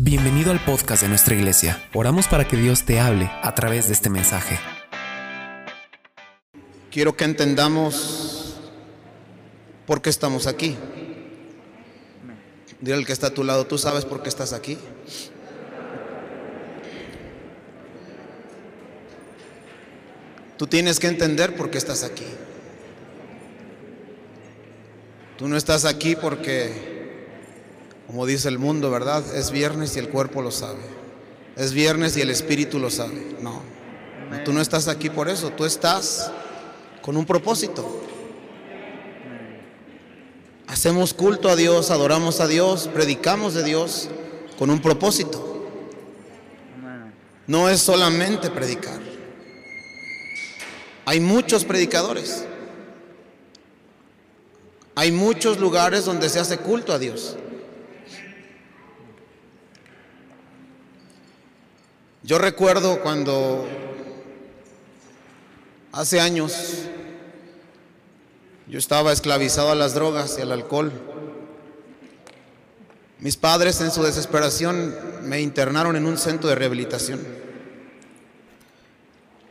Bienvenido al podcast de nuestra iglesia. Oramos para que Dios te hable a través de este mensaje. Quiero que entendamos por qué estamos aquí. Dile al que está a tu lado, ¿tú sabes por qué estás aquí? Tú tienes que entender por qué estás aquí. Tú no estás aquí porque como dice el mundo, ¿verdad? Es viernes y el cuerpo lo sabe. Es viernes y el espíritu lo sabe. No. Tú no estás aquí por eso, tú estás con un propósito. Hacemos culto a Dios, adoramos a Dios, predicamos de Dios con un propósito. No es solamente predicar. Hay muchos predicadores. Hay muchos lugares donde se hace culto a Dios. Yo recuerdo cuando hace años yo estaba esclavizado a las drogas y al alcohol. Mis padres en su desesperación me internaron en un centro de rehabilitación.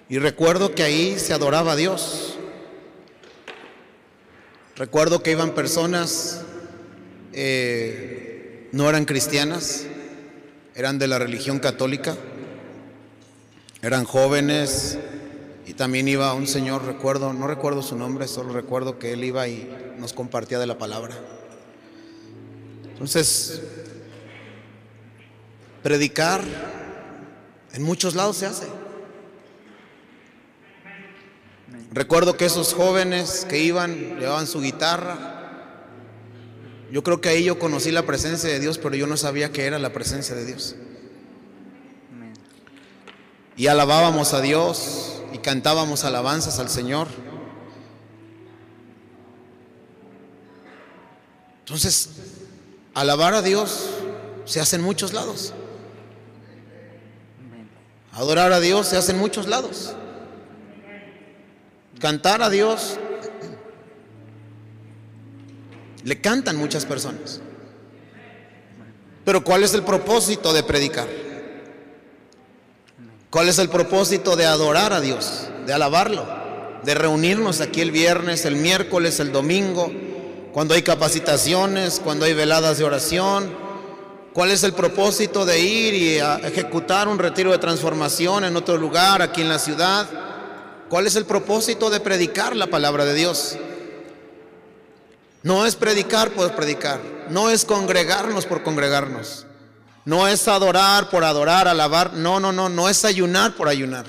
Y recuerdo que ahí se adoraba a Dios. Recuerdo que iban personas, eh, no eran cristianas, eran de la religión católica. Eran jóvenes y también iba un señor, recuerdo, no recuerdo su nombre, solo recuerdo que él iba y nos compartía de la palabra. Entonces, predicar en muchos lados se hace. Recuerdo que esos jóvenes que iban, llevaban su guitarra. Yo creo que ahí yo conocí la presencia de Dios, pero yo no sabía que era la presencia de Dios y alabábamos a Dios y cantábamos alabanzas al Señor. Entonces, alabar a Dios se hace en muchos lados. Adorar a Dios se hace en muchos lados. Cantar a Dios le cantan muchas personas. Pero ¿cuál es el propósito de predicar? ¿Cuál es el propósito de adorar a Dios, de alabarlo, de reunirnos aquí el viernes, el miércoles, el domingo, cuando hay capacitaciones, cuando hay veladas de oración? ¿Cuál es el propósito de ir y ejecutar un retiro de transformación en otro lugar, aquí en la ciudad? ¿Cuál es el propósito de predicar la palabra de Dios? No es predicar por predicar, no es congregarnos por congregarnos. No es adorar por adorar, alabar. No, no, no, no es ayunar por ayunar.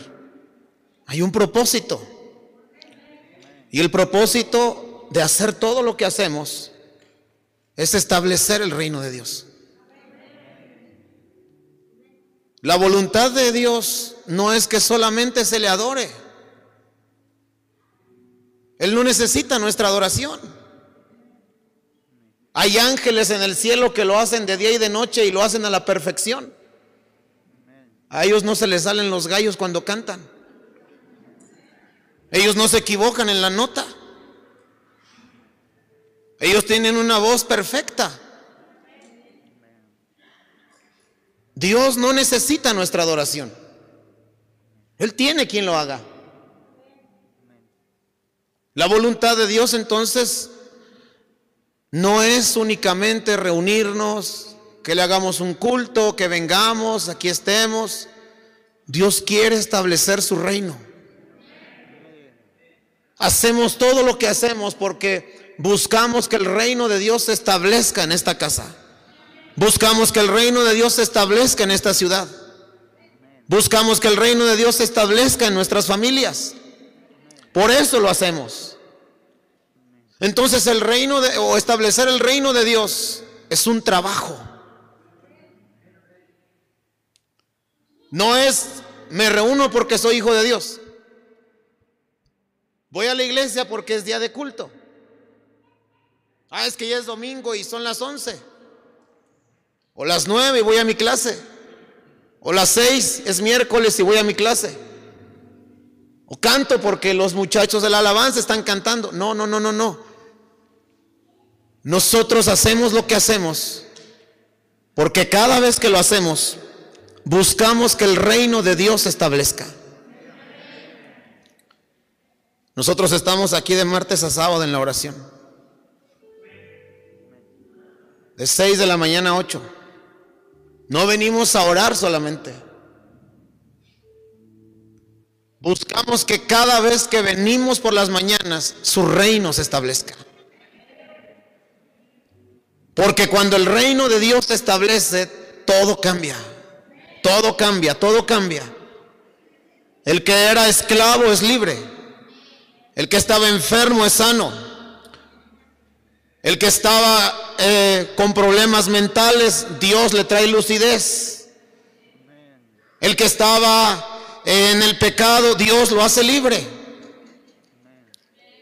Hay un propósito. Y el propósito de hacer todo lo que hacemos es establecer el reino de Dios. La voluntad de Dios no es que solamente se le adore. Él no necesita nuestra adoración. Hay ángeles en el cielo que lo hacen de día y de noche y lo hacen a la perfección. A ellos no se les salen los gallos cuando cantan. Ellos no se equivocan en la nota. Ellos tienen una voz perfecta. Dios no necesita nuestra adoración. Él tiene quien lo haga. La voluntad de Dios entonces no es únicamente reunirnos, que le hagamos un culto, que vengamos, aquí estemos. Dios quiere establecer su reino. Hacemos todo lo que hacemos porque buscamos que el reino de Dios se establezca en esta casa. Buscamos que el reino de Dios se establezca en esta ciudad. Buscamos que el reino de Dios se establezca en nuestras familias. Por eso lo hacemos. Entonces el reino de, o establecer el reino de Dios es un trabajo. No es me reúno porque soy hijo de Dios. Voy a la iglesia porque es día de culto. Ah, es que ya es domingo y son las 11. O las 9 y voy a mi clase. O las 6 es miércoles y voy a mi clase. O canto porque los muchachos de la alabanza están cantando. No, no, no, no, no. Nosotros hacemos lo que hacemos Porque cada vez que lo hacemos, buscamos que el reino de Dios se establezca. Nosotros estamos aquí de martes a sábado en la oración. De 6 de la mañana a 8. No venimos a orar solamente. Buscamos que cada vez que venimos por las mañanas, su reino se establezca. Porque cuando el reino de Dios se establece, todo cambia. Todo cambia, todo cambia. El que era esclavo es libre. El que estaba enfermo es sano. El que estaba eh, con problemas mentales, Dios le trae lucidez. El que estaba en el pecado, Dios lo hace libre.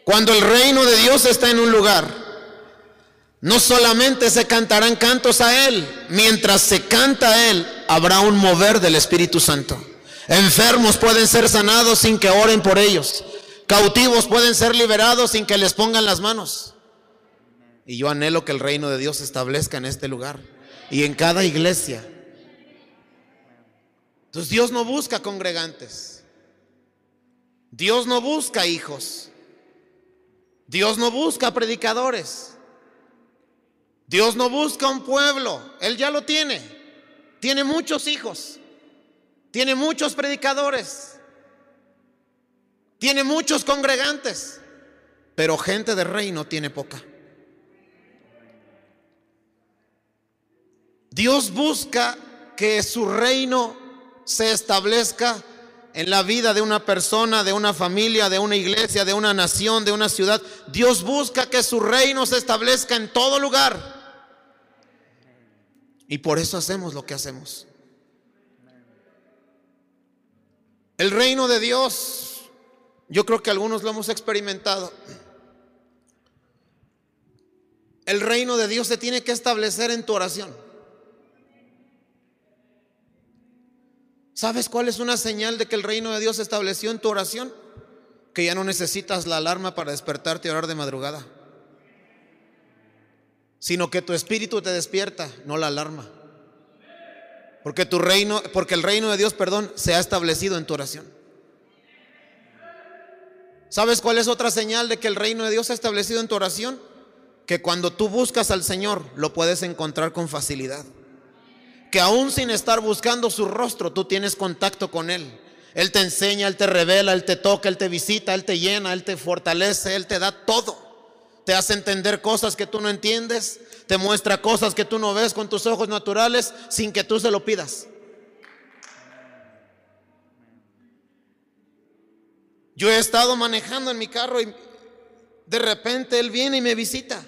Cuando el reino de Dios está en un lugar, no solamente se cantarán cantos a Él, mientras se canta a Él, habrá un mover del Espíritu Santo. Enfermos pueden ser sanados sin que oren por ellos. Cautivos pueden ser liberados sin que les pongan las manos. Y yo anhelo que el reino de Dios se establezca en este lugar y en cada iglesia. Entonces Dios no busca congregantes. Dios no busca hijos. Dios no busca predicadores. Dios no busca un pueblo. Él ya lo tiene. Tiene muchos hijos. Tiene muchos predicadores. Tiene muchos congregantes. Pero gente de reino tiene poca. Dios busca que su reino se establezca en la vida de una persona, de una familia, de una iglesia, de una nación, de una ciudad. Dios busca que su reino se establezca en todo lugar. Y por eso hacemos lo que hacemos. El reino de Dios, yo creo que algunos lo hemos experimentado. El reino de Dios se tiene que establecer en tu oración. ¿Sabes cuál es una señal de que el reino de Dios se estableció en tu oración? Que ya no necesitas la alarma para despertarte y orar de madrugada, sino que tu espíritu te despierta, no la alarma. Porque tu reino, porque el reino de Dios, perdón, se ha establecido en tu oración. ¿Sabes cuál es otra señal de que el reino de Dios se ha establecido en tu oración? Que cuando tú buscas al Señor, lo puedes encontrar con facilidad que aún sin estar buscando su rostro, tú tienes contacto con Él. Él te enseña, Él te revela, Él te toca, Él te visita, Él te llena, Él te fortalece, Él te da todo. Te hace entender cosas que tú no entiendes, te muestra cosas que tú no ves con tus ojos naturales sin que tú se lo pidas. Yo he estado manejando en mi carro y de repente Él viene y me visita.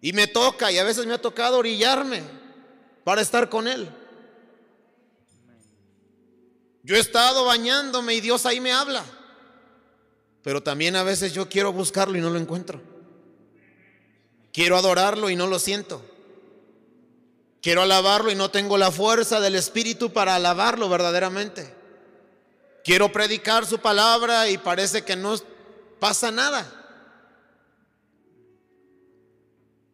Y me toca, y a veces me ha tocado orillarme para estar con Él. Yo he estado bañándome y Dios ahí me habla. Pero también a veces yo quiero buscarlo y no lo encuentro. Quiero adorarlo y no lo siento. Quiero alabarlo y no tengo la fuerza del Espíritu para alabarlo verdaderamente. Quiero predicar su palabra y parece que no pasa nada.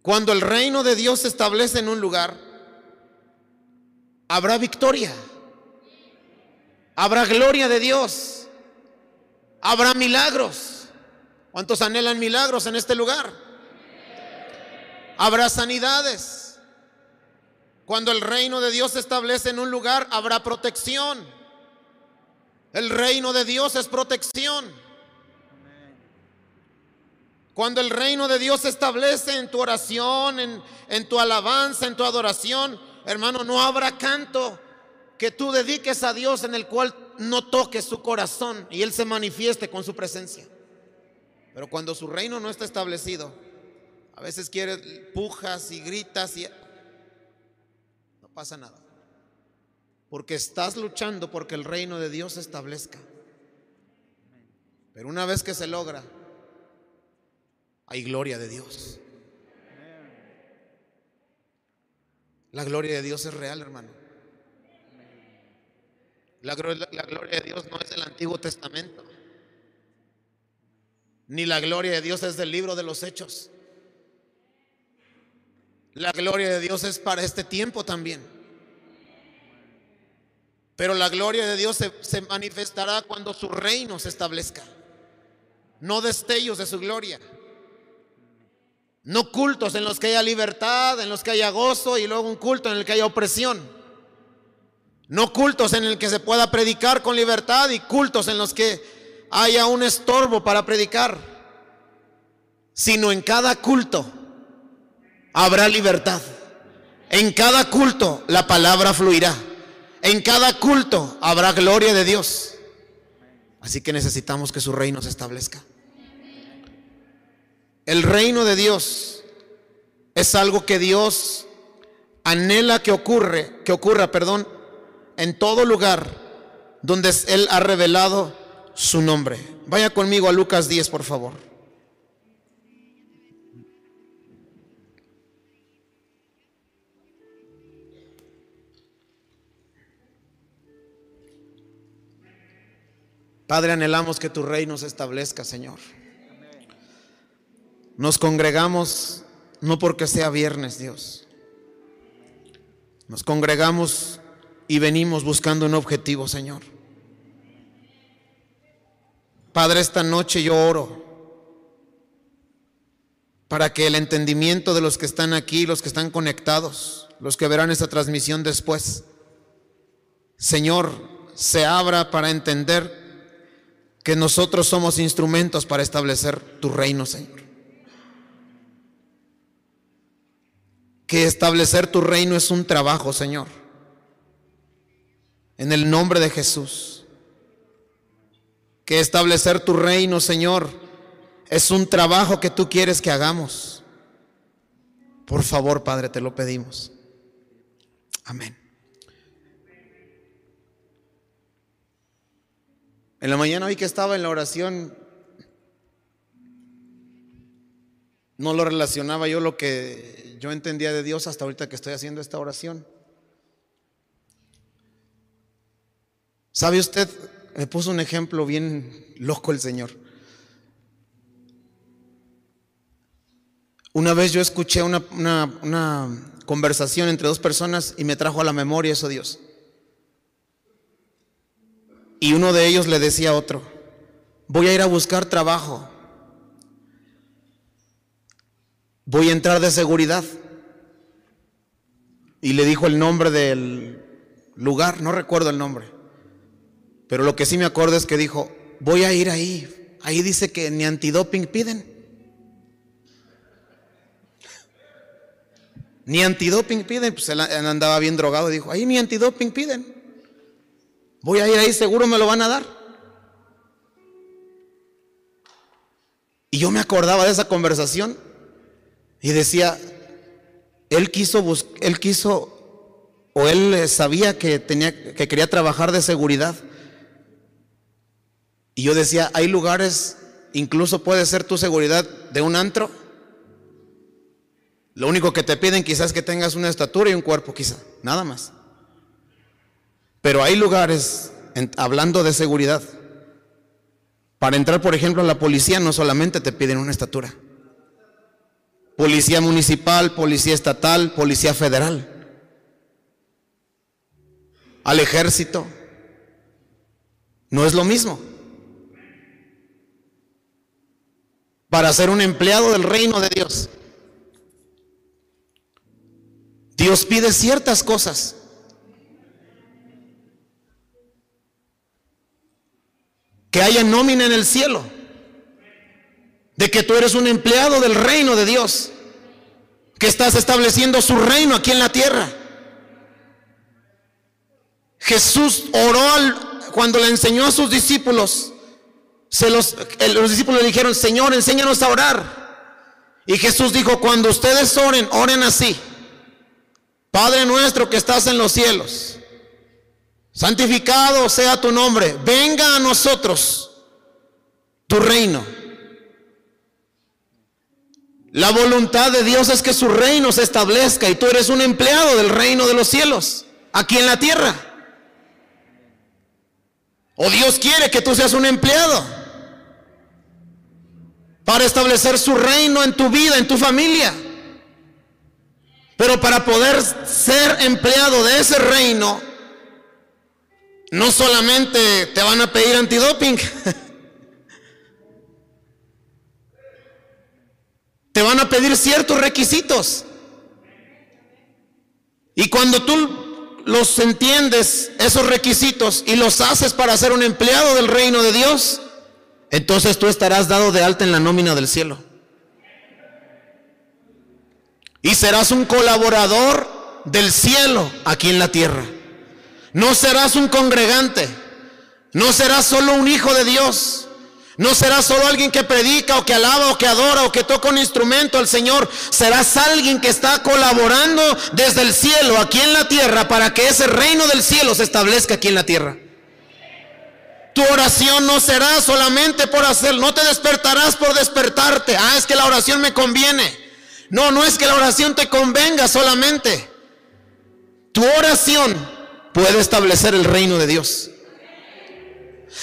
Cuando el reino de Dios se establece en un lugar, habrá victoria. Habrá gloria de Dios. Habrá milagros. ¿Cuántos anhelan milagros en este lugar? Habrá sanidades. Cuando el reino de Dios se establece en un lugar, habrá protección. El reino de Dios es protección. Cuando el reino de Dios se establece en tu oración, en, en tu alabanza, en tu adoración, Hermano, no habrá canto que tú dediques a Dios en el cual no toques su corazón y Él se manifieste con su presencia. Pero cuando su reino no está establecido, a veces quieres pujas y gritas y no pasa nada. Porque estás luchando porque el reino de Dios se establezca. Pero una vez que se logra, hay gloria de Dios. La gloria de Dios es real, hermano. La, gloria de Dios no es del Antiguo Testamento. Ni la gloria de Dios es del libro de los Hechos. La gloria de Dios es para este tiempo también. Pero la gloria de Dios se, manifestará cuando su reino se establezca. No destellos de su gloria. No cultos en los que haya libertad, en los que haya gozo y luego un culto en el que haya opresión. No cultos en el que se pueda predicar con libertad y cultos en los que haya un estorbo para predicar. Sino en cada culto habrá libertad. En cada culto la palabra fluirá. En cada culto habrá gloria de Dios. Así que necesitamos que su reino se establezca. El reino de Dios es algo que Dios anhela que ocurre, que ocurra, perdón, en todo lugar donde él ha revelado su nombre. Vaya conmigo a Lucas 10, por favor. Padre, anhelamos que tu reino se establezca, Señor. Nos congregamos no porque sea viernes, Dios. Nos congregamos y venimos buscando un objetivo, Señor. Padre, esta noche yo oro para que el entendimiento de los que están aquí, los que están conectados, los que verán esta transmisión después, Señor, se abra para entender que nosotros somos instrumentos para establecer tu reino, Señor. Que establecer tu reino es un trabajo, Señor. En el nombre de Jesús. Que establecer tu reino, Señor, es un trabajo que tú quieres que hagamos. Por favor, Padre, te lo pedimos. Amén. En la mañana hoy que estaba en la oración, no lo relacionaba yo lo que yo entendía de Dios hasta ahorita que estoy haciendo esta oración. ¿Sabe usted? Me puso un ejemplo bien loco el Señor. Una vez yo escuché una, una conversación entre dos personas y me trajo a la memoria eso Dios. Y uno de ellos le decía a otro, voy a ir a buscar trabajo. Voy a entrar de seguridad. Y le dijo el nombre del lugar, no recuerdo el nombre. Pero lo que sí me acuerdo es que dijo, voy a ir ahí. Ahí dice que ni antidoping piden. Ni antidoping piden. Pues él andaba bien drogado. Dijo, ahí ni antidoping piden. Voy a ir ahí, seguro me lo van a dar. Y yo me acordaba de esa conversación y decía, él quiso, él quiso, o él sabía que, tenía, que quería trabajar de seguridad. Y yo decía, hay lugares, incluso puede ser tu seguridad de un antro. Lo único que te piden quizás que tengas una estatura y un cuerpo, quizá, nada más. Pero hay lugares, hablando de seguridad, para entrar, por ejemplo, a la policía no solamente te piden una estatura. Policía municipal, policía estatal, policía federal. Al ejército. No es lo mismo. Para ser un empleado del reino de Dios. Dios pide ciertas cosas. que haya nómina en el cielo, de que tú eres un empleado del reino de Dios, que estás estableciendo su reino aquí en la tierra. Jesús oró cuando le enseñó a sus discípulos. Se los, los discípulos le dijeron, Señor, enséñanos a orar. Y Jesús dijo, cuando ustedes oren, oren así. Padre nuestro que estás en los cielos santificado sea tu nombre, venga a nosotros tu reino. La voluntad de Dios es que su reino se establezca y tú eres un empleado del reino de los cielos, aquí en la tierra. O Dios quiere que tú seas un empleado para establecer su reino en tu vida, en tu familia. Pero para poder ser empleado de ese reino, no solamente te van a pedir antidoping, te van a pedir ciertos requisitos. Y cuando tú los entiendes, esos requisitos, y los haces para ser un empleado del reino de Dios, entonces tú estarás dado de alta en la nómina del cielo. Y serás un colaborador del cielo aquí en la tierra. No serás un congregante. No serás solo un hijo de Dios. No serás solo alguien que predica o que alaba o que adora o que toca un instrumento al Señor. Serás alguien que está colaborando desde el cielo aquí en la tierra para que ese reino del cielo se establezca aquí en la tierra. Tu oración no será solamente por hacer, no te despertarás por despertarte. Ah, es que la oración me conviene. No, no es que la oración te convenga solamente. Tu oración puede establecer el reino de Dios.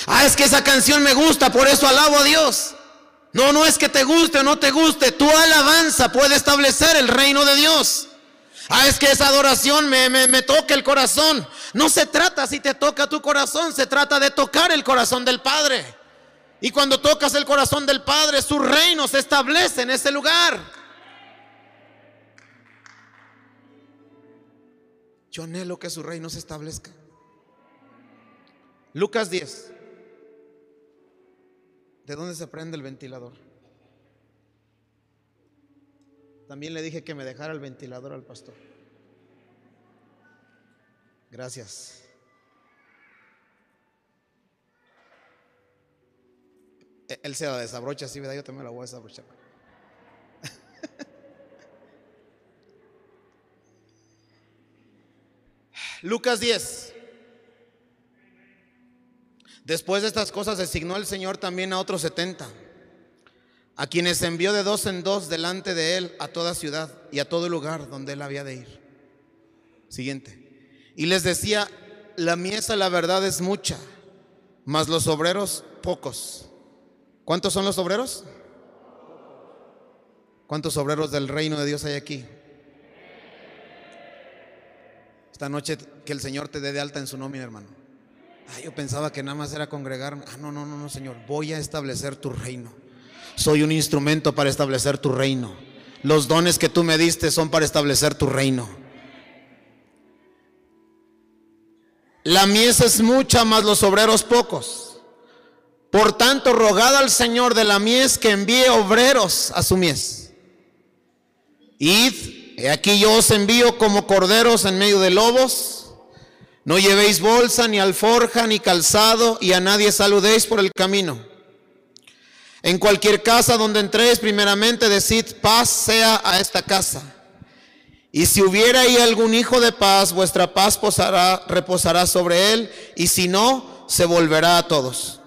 Ah, es que esa canción me gusta, por eso alabo a Dios. No, no es que te guste o no te guste. Tu alabanza puede establecer el reino de Dios. Ah, es que esa adoración me, me, me, toca el corazón. No se trata si te toca tu corazón, se trata de tocar el corazón del Padre. Y cuando tocas el corazón del Padre, su reino se establece en ese lugar. Yo anhelo que su reino se establezca. Lucas 10. ¿De dónde se prende el ventilador? También le dije que me dejara el ventilador al pastor. Gracias. E-, él se la desabrocha así, ¿verdad? Yo también la voy a desabrochar. Lucas 10. Después de estas cosas designó el Señor también a otros setenta, a quienes envió de dos en dos delante de él a toda ciudad y a todo lugar donde él había de ir. Siguiente. Y les decía, la miesa la verdad es mucha, mas los obreros pocos. ¿Cuántos son los obreros? ¿Cuántos obreros del reino de Dios hay aquí? Esta noche que el Señor te dé de alta en su nómina, hermano. Ah, yo pensaba que nada más era congregarme. Ah, no, no, no, no, Señor. Voy a establecer tu reino. Soy un instrumento para establecer tu reino. Los dones que tú me diste son para establecer tu reino. La mies es mucha, más los obreros pocos. Por tanto, rogad al Señor de la mies que envíe obreros a su mies. Id aquí yo os envío como corderos en medio de lobos. No llevéis bolsa, ni alforja, ni calzado, y a nadie saludéis por el camino. En cualquier casa donde entréis, primeramente decid, paz sea a esta casa. Y si hubiera ahí algún hijo de paz, vuestra paz posará, reposará sobre él, y si no, se volverá a todos.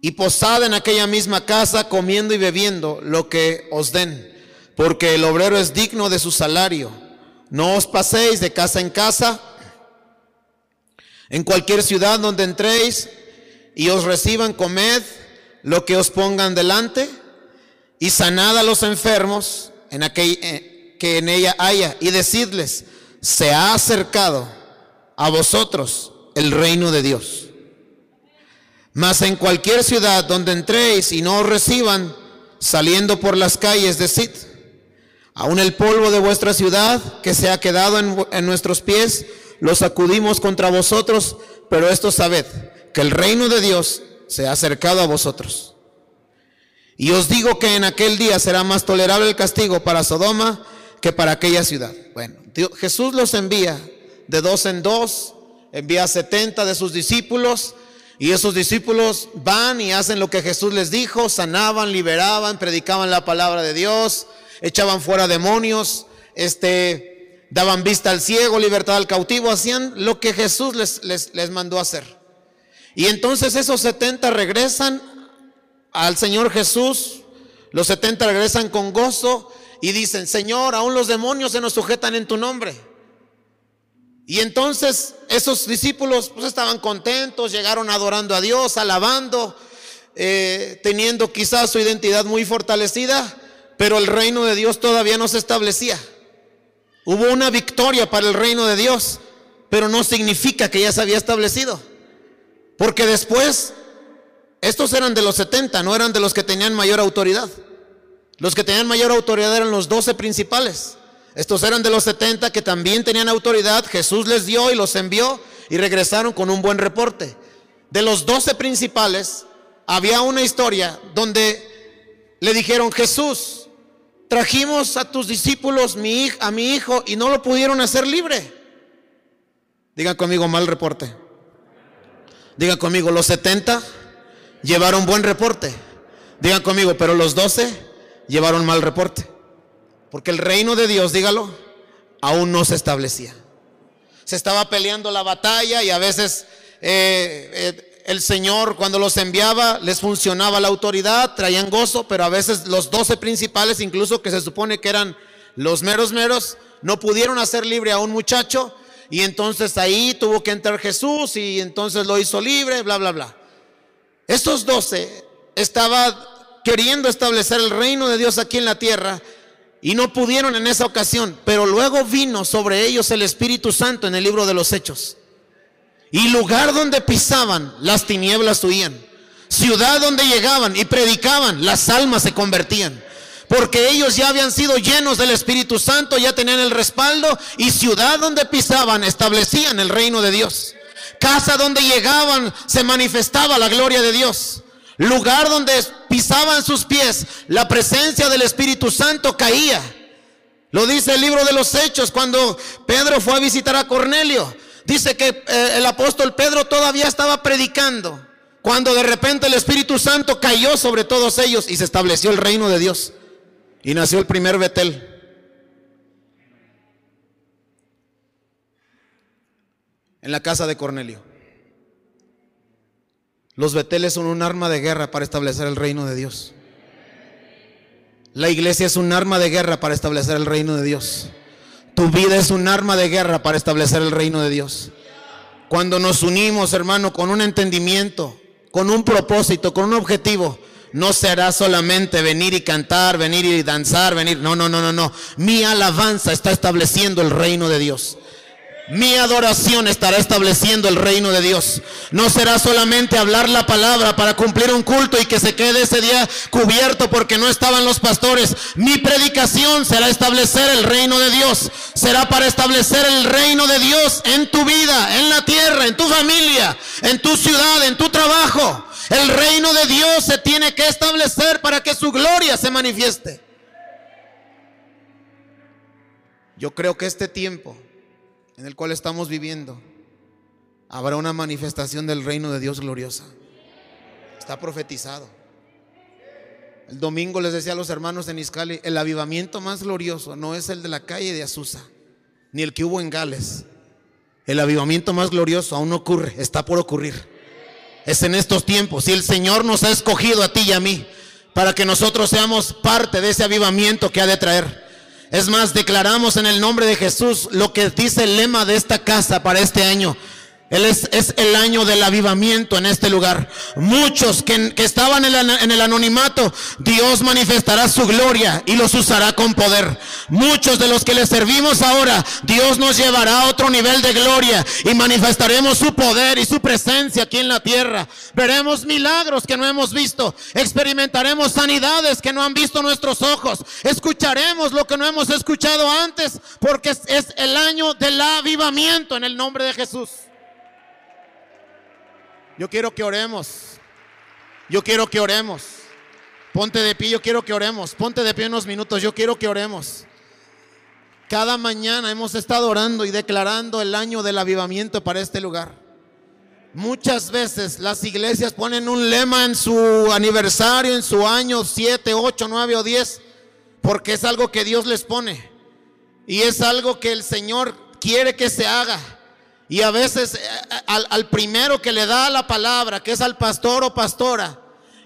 Y posad en aquella misma casa, comiendo y bebiendo lo que os den porque el obrero es digno de su salario. No os paséis de casa en casa, en cualquier ciudad donde entréis y os reciban, comed lo que os pongan delante y sanad a los enfermos en aquel, eh, que en ella haya y decidles, se ha acercado a vosotros el reino de Dios. Mas en cualquier ciudad donde entréis y no os reciban, saliendo por las calles, decid, Aún el polvo de vuestra ciudad que se ha quedado en, nuestros pies, lo sacudimos contra vosotros, pero esto sabed, que el reino de Dios se ha acercado a vosotros. Y os digo que en aquel día será más tolerable el castigo para Sodoma que para aquella ciudad. Bueno, Jesús los envía de dos en dos, envía a 70 de sus discípulos, y esos discípulos van y hacen lo que Jesús les dijo, sanaban, liberaban, predicaban la palabra de Dios, echaban fuera demonios, este, daban vista al ciego, libertad al cautivo, hacían lo que Jesús les, les mandó hacer. Y entonces esos 70 regresan al Señor Jesús, los 70 regresan con gozo y dicen, Señor, aún los demonios se nos sujetan en tu nombre. Y entonces esos discípulos pues, estaban contentos, llegaron adorando a Dios, alabando, eh, teniendo quizás su identidad muy fortalecida, pero el reino de Dios todavía no se establecía. Hubo una victoria para el reino de Dios, pero no significa que ya se había establecido. Porque después, estos eran de los 70, no eran de los que tenían mayor autoridad. Los que tenían mayor autoridad eran los 12 principales. Estos eran de los 70 que también tenían autoridad. Jesús les dio y los envió y regresaron con un buen reporte. De los 12 principales, había una historia donde le dijeron, Jesús, trajimos a tus discípulos mi, a mi hijo y no lo pudieron hacer libre. Digan conmigo mal reporte. Digan conmigo, los 70 llevaron buen reporte. Digan conmigo, pero los 12 llevaron mal reporte. Porque el reino de Dios, dígalo, aún no se establecía. Se estaba peleando la batalla y a veces eh, eh, el Señor cuando los enviaba les funcionaba la autoridad, traían gozo, pero a veces los doce principales, incluso que se supone que eran los meros meros, no pudieron hacer libre a un muchacho y entonces ahí tuvo que entrar Jesús y entonces lo hizo libre, bla, bla, bla. Estos doce estaban queriendo establecer el reino de Dios aquí en la tierra y no pudieron en esa ocasión, pero luego vino sobre ellos el Espíritu Santo en el libro de los Hechos. Y lugar donde pisaban, las tinieblas huían. Ciudad donde llegaban y predicaban, las almas se convertían. Porque ellos ya habían sido llenos del Espíritu Santo, ya tenían el respaldo y ciudad donde pisaban establecían el reino de Dios. Casa donde llegaban se manifestaba la gloria de Dios lugar donde pisaban sus pies, la presencia del Espíritu Santo caía. Lo dice el libro de los Hechos cuando Pedro fue a visitar a Cornelio. Dice que eh, el apóstol Pedro todavía estaba predicando cuando de repente el Espíritu Santo cayó sobre todos ellos y se estableció el reino de Dios. Y nació el primer Betel. En la casa de Cornelio. Los beteles son un arma de guerra para establecer el reino de Dios. La iglesia es un arma de guerra para establecer el reino de Dios. Tu vida es un arma de guerra para establecer el reino de Dios. Cuando nos unimos, hermano, con un entendimiento, con un propósito, con un objetivo, no será solamente venir y cantar, venir y danzar, venir. No, no, no, no, no. Mi alabanza está estableciendo el reino de Dios. Mi adoración estará estableciendo el reino de Dios. No será solamente hablar la palabra para cumplir un culto y que se quede ese día cubierto porque no estaban los pastores. Mi predicación será establecer el reino de Dios. Será para establecer el reino de Dios en tu vida, en la tierra, en tu familia, en tu ciudad, en tu trabajo. El reino de Dios se tiene que establecer para que su gloria se manifieste. Yo creo que este tiempo en el cual estamos viviendo, habrá una manifestación del reino de Dios gloriosa. Está profetizado. El domingo les decía a los hermanos en Iscali, el avivamiento más glorioso no es el de la calle de Azusa, ni el que hubo en Gales. El avivamiento más glorioso aún no ocurre, está por ocurrir. Es en estos tiempos. Y el Señor nos ha escogido a ti y a mí para que nosotros seamos parte de ese avivamiento que ha de traer. Es más, declaramos en el nombre de Jesús lo que dice el lema de esta casa para este año. Él es, el año del avivamiento en este lugar. Muchos que, estaban en, en, el anonimato, Dios manifestará su gloria y los usará con poder. Muchos de los que le servimos ahora, Dios nos llevará a otro nivel de gloria y manifestaremos su poder y su presencia aquí en la tierra. Veremos milagros que no hemos visto. Experimentaremos sanidades que no han visto nuestros ojos. Escucharemos lo que no hemos escuchado antes porque es el año del avivamiento en el nombre de Jesús. Yo quiero que oremos. Yo quiero que oremos. Ponte de pie, yo quiero que oremos. Ponte de pie unos minutos, yo quiero que oremos. Cada mañana hemos estado orando y declarando el año del avivamiento para este lugar. Muchas veces las iglesias ponen un lema en su aniversario, en su año 7, 8, 9 o 10, porque es algo que Dios les pone. Y es algo que el Señor quiere que se haga. Y a veces eh, eh, al, primero que le da la palabra, que es al pastor o pastora,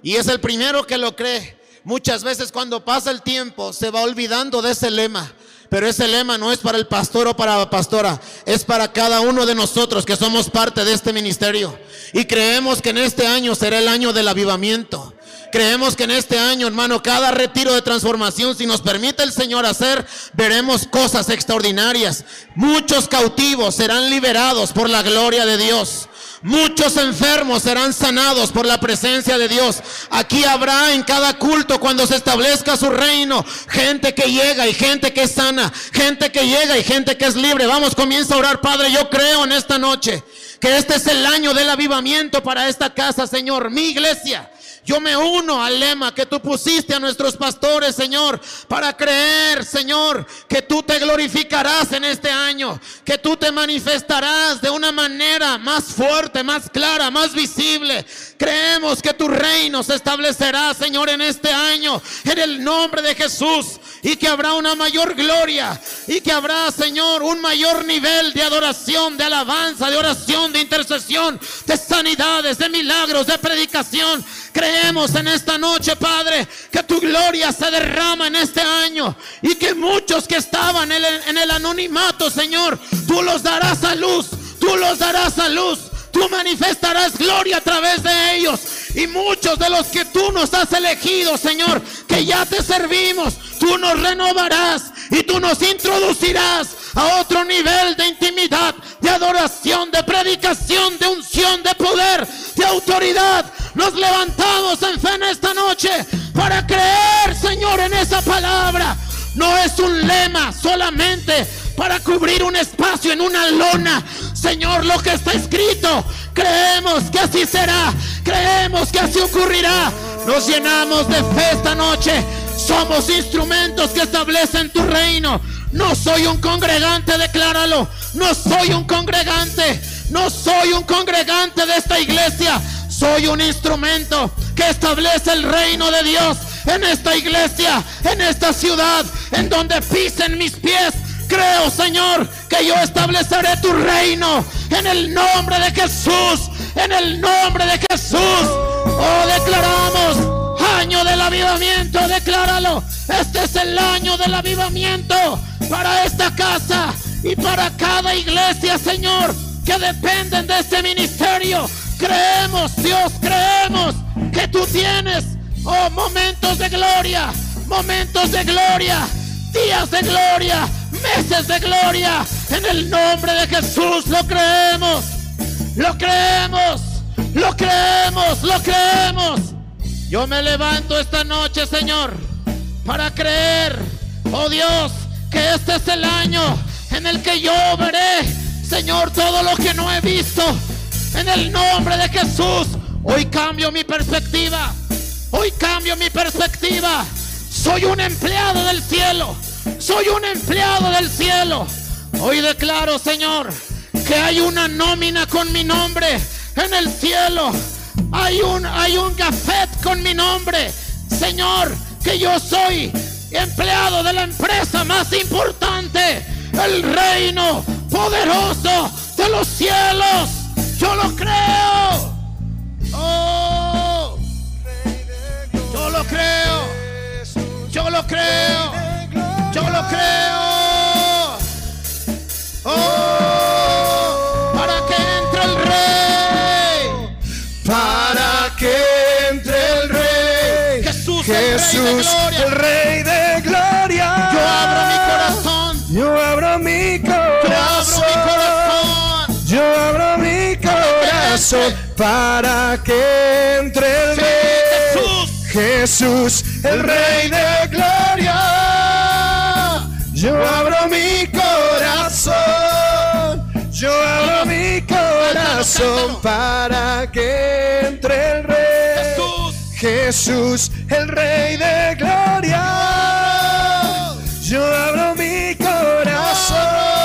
y es el primero que lo cree, muchas veces cuando pasa el tiempo se va olvidando de ese lema. Pero ese lema no es para el pastor o para la pastora, es para cada uno de nosotros que somos parte de este ministerio. Y creemos que en este año será el año del avivamiento. Creemos que en este año, hermano, cada retiro de transformación, si nos permite el Señor hacer, veremos cosas extraordinarias. Muchos cautivos serán liberados por la gloria de Dios. Muchos enfermos serán sanados por la presencia de Dios. Aquí habrá en cada culto cuando se establezca su reino, gente que llega y gente que es sana, gente que llega y gente que es libre. Vamos, comienza a orar, Padre. Yo creo en esta noche que este es el año del avivamiento para esta casa, Señor, mi iglesia. Yo me uno al lema que tú pusiste a nuestros pastores, Señor, para creer, Señor, que tú te glorificarás en este año, que tú te manifestarás de una manera más fuerte, más clara, más visible. Creemos que tu reino se establecerá, Señor, en este año, en el nombre de Jesús, y que habrá una mayor gloria, y que habrá, Señor, un mayor nivel de adoración, de alabanza, de oración, de intercesión, de sanidades, de milagros, de predicación. Creemos en esta noche, Padre, que tu gloria se derrama en este año y que muchos que estaban en el, en el anonimato, Señor, tú los darás a luz, tú los darás a luz. Tú manifestarás gloria a través de ellos. Y muchos de los que tú nos has elegido, Señor, que ya te servimos, tú nos renovarás y tú nos introducirás a otro nivel de intimidad, de adoración, de predicación, de unción, de poder, de autoridad. Nos levantamos en fe en esta noche para creer, Señor, en esa palabra. No es un lema solamente para cubrir un espacio en una lona. Señor, lo que está escrito, creemos que así será. Creemos que así ocurrirá. Nos llenamos de fe esta noche. Somos instrumentos que establecen tu reino. No soy un congregante, decláralo. No soy un congregante. No soy un congregante de esta iglesia. Soy un instrumento que establece el reino de Dios en esta iglesia, en esta ciudad, en donde pisen mis pies. Creo, Señor, que yo estableceré tu reino en el nombre de Jesús. En el nombre de Jesús. Oh, declaramos año del avivamiento. Decláralo. Este es el año del avivamiento para esta casa y para cada iglesia, Señor, que dependen de este ministerio. Creemos, Dios, creemos que tú tienes oh, momentos de gloria, momentos de gloria, días de gloria, meses de gloria. En el nombre de Jesús lo creemos, lo creemos, lo creemos, lo creemos. Yo me levanto esta noche, Señor, para creer, oh Dios, que este es el año en el que yo veré, Señor, todo lo que no he visto. En el nombre de Jesús, hoy cambio mi perspectiva. Hoy cambio mi perspectiva. Soy un empleado del cielo. Soy un empleado del cielo. Hoy declaro, Señor, que hay una nómina con mi nombre en el cielo. Hay un, hay un gafet con mi nombre. Señor, que yo soy empleado de la empresa más importante. El reino poderoso de los cielos. Yo lo creo. Oh, yo lo creo. Yo lo creo. Yo lo creo. Oh, para que entre el rey. Para que entre el rey. Jesús, Jesús, el rey de gloria. Para que entre el rey. Jesús. Jesús, el rey de gloria. Yo abro mi corazón. Yo abro mi corazón para que entre el rey. Jesús. Jesús, el Rey de Gloria. Yo abro mi corazón.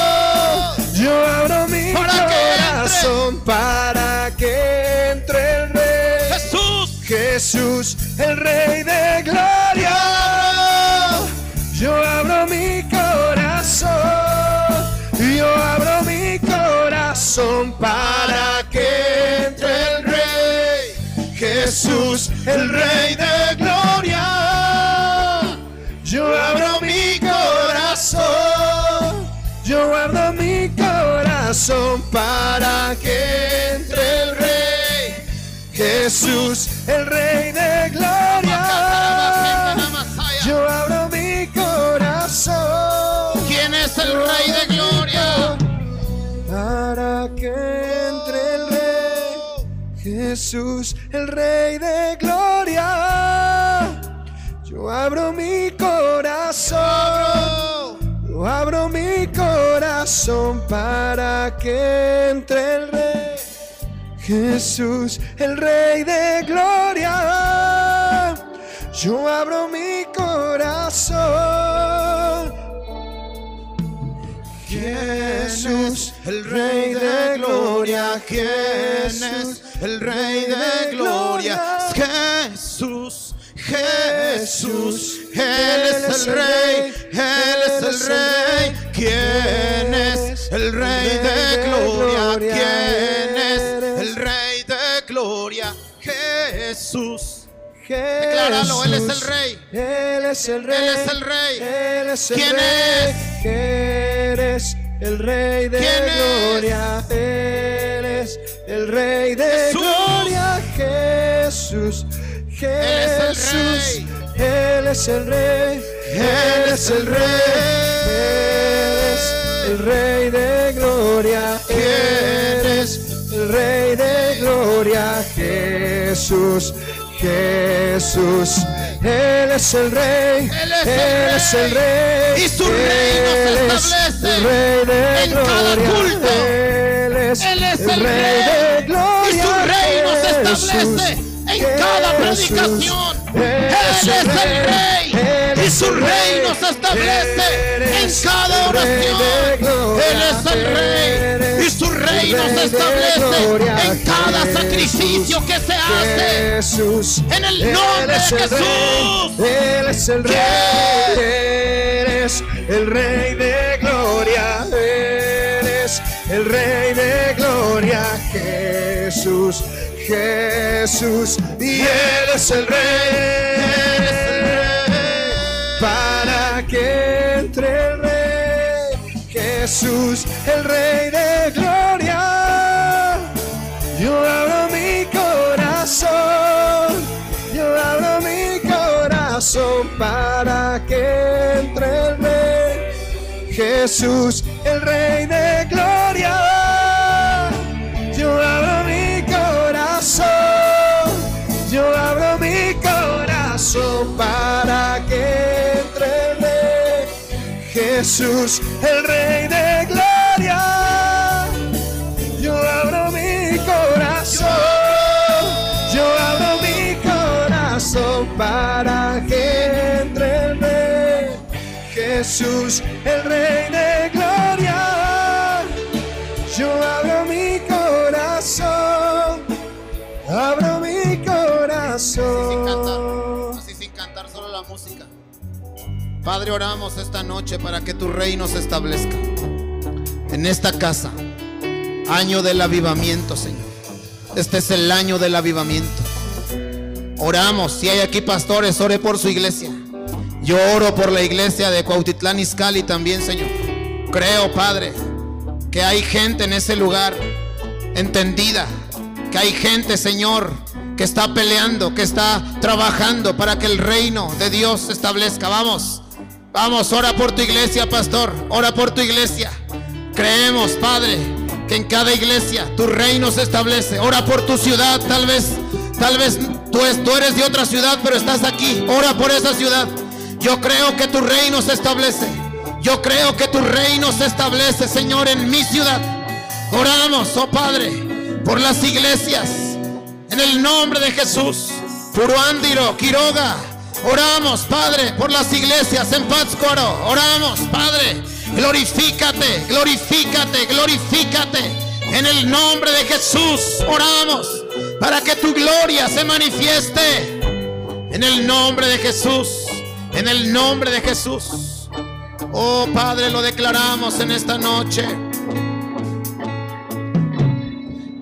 Corazón para que entre el Rey. Jesús. Jesús, el Rey de Gloria. Yo abro mi corazón. Yo abro mi corazón para que entre el Rey. Jesús, el Rey de corazón para que entre el Rey Jesús, el Rey de Gloria. Yo abro mi corazón. ¿Quién es el Rey de Gloria? Para que entre el Rey Jesús, el Rey de Gloria. Yo abro mi corazón Abro mi corazón para que entre el rey. Jesús, el rey de gloria. Yo abro mi corazón. Jesús, el Rey de Gloria, Jesús, el Rey de Gloria, Jesús, Jesús, Él es el Rey, Él es el Rey. ¿Quién es el Rey de Gloria? ¿Quién es el Rey de Gloria? Jesús. Decláralo, Él es el Rey. Él es el Rey. Él es el Rey. Él es el ¿Quién Rey. es? Eres el Rey de ¿Quién es? gloria. Eres el Rey de gloria. Jesús. Jesús. Él es el Rey. Él es el Rey. Eres el Rey de gloria. Eres el Rey de gloria. Jesús. Jesús, Él es el Rey, Él es el es el Rey. Rey, Y su reino se establece el Rey de en cada gloria. culto. Él es, Él es el Rey Rey. de gloria. Y su reino se establece cada predicación. Él es el Rey. Y su reino se establece en cada oración. Él es el Rey. Y su reino se establece en cada sacrificio que se hace. En el nombre de Jesús. Él es el Rey, eres el Rey de gloria, eres el Rey de gloria, Jesús, Jesús, y Él es el Rey, para que entre el Rey, Jesús, el Rey de gloria. Yo abro mi corazón, yo abro mi corazón para que entre el Rey, Jesús, el Rey de gloria. Corazón para que entre el Rey, Jesús, el Rey de gloria. Yo abro mi corazón, yo abro mi corazón para que entre el Rey, Jesús, el Rey de gloria. Yo abro mi corazón, abro mi corazón. Padre, oramos esta noche para que tu reino se establezca en esta casa. Año del avivamiento, Señor. Este es el año del avivamiento. Oramos, si hay aquí pastores, ore por su iglesia. Yo oro por la iglesia de Cuautitlán Izcalli también, Señor. Creo, Padre, que hay gente en ese lugar entendida, que hay gente, Señor, que está peleando, que está trabajando para que el reino de Dios se establezca. Vamos, vamos, ora por tu iglesia, pastor, ora por tu iglesia. Creemos, Padre, que en cada iglesia tu reino se establece. Ora por tu ciudad, tal vez, tal vez tú, es- tú eres de otra ciudad, pero estás aquí. Ora por esa ciudad. Yo creo que tu reino se establece. Yo creo que tu reino se establece, Señor, en mi ciudad. Oramos, oh Padre, por las iglesias. En el nombre de Jesús. Furuándiro, Quiroga. Oramos, Padre, por las iglesias en Pátzcuaro. Oramos, Padre. Glorifícate, glorifícate, glorifícate. En el nombre de Jesús oramos para que tu gloria se manifieste. En el nombre de Jesús. En el nombre de Jesús. Oh Padre, lo declaramos en esta noche.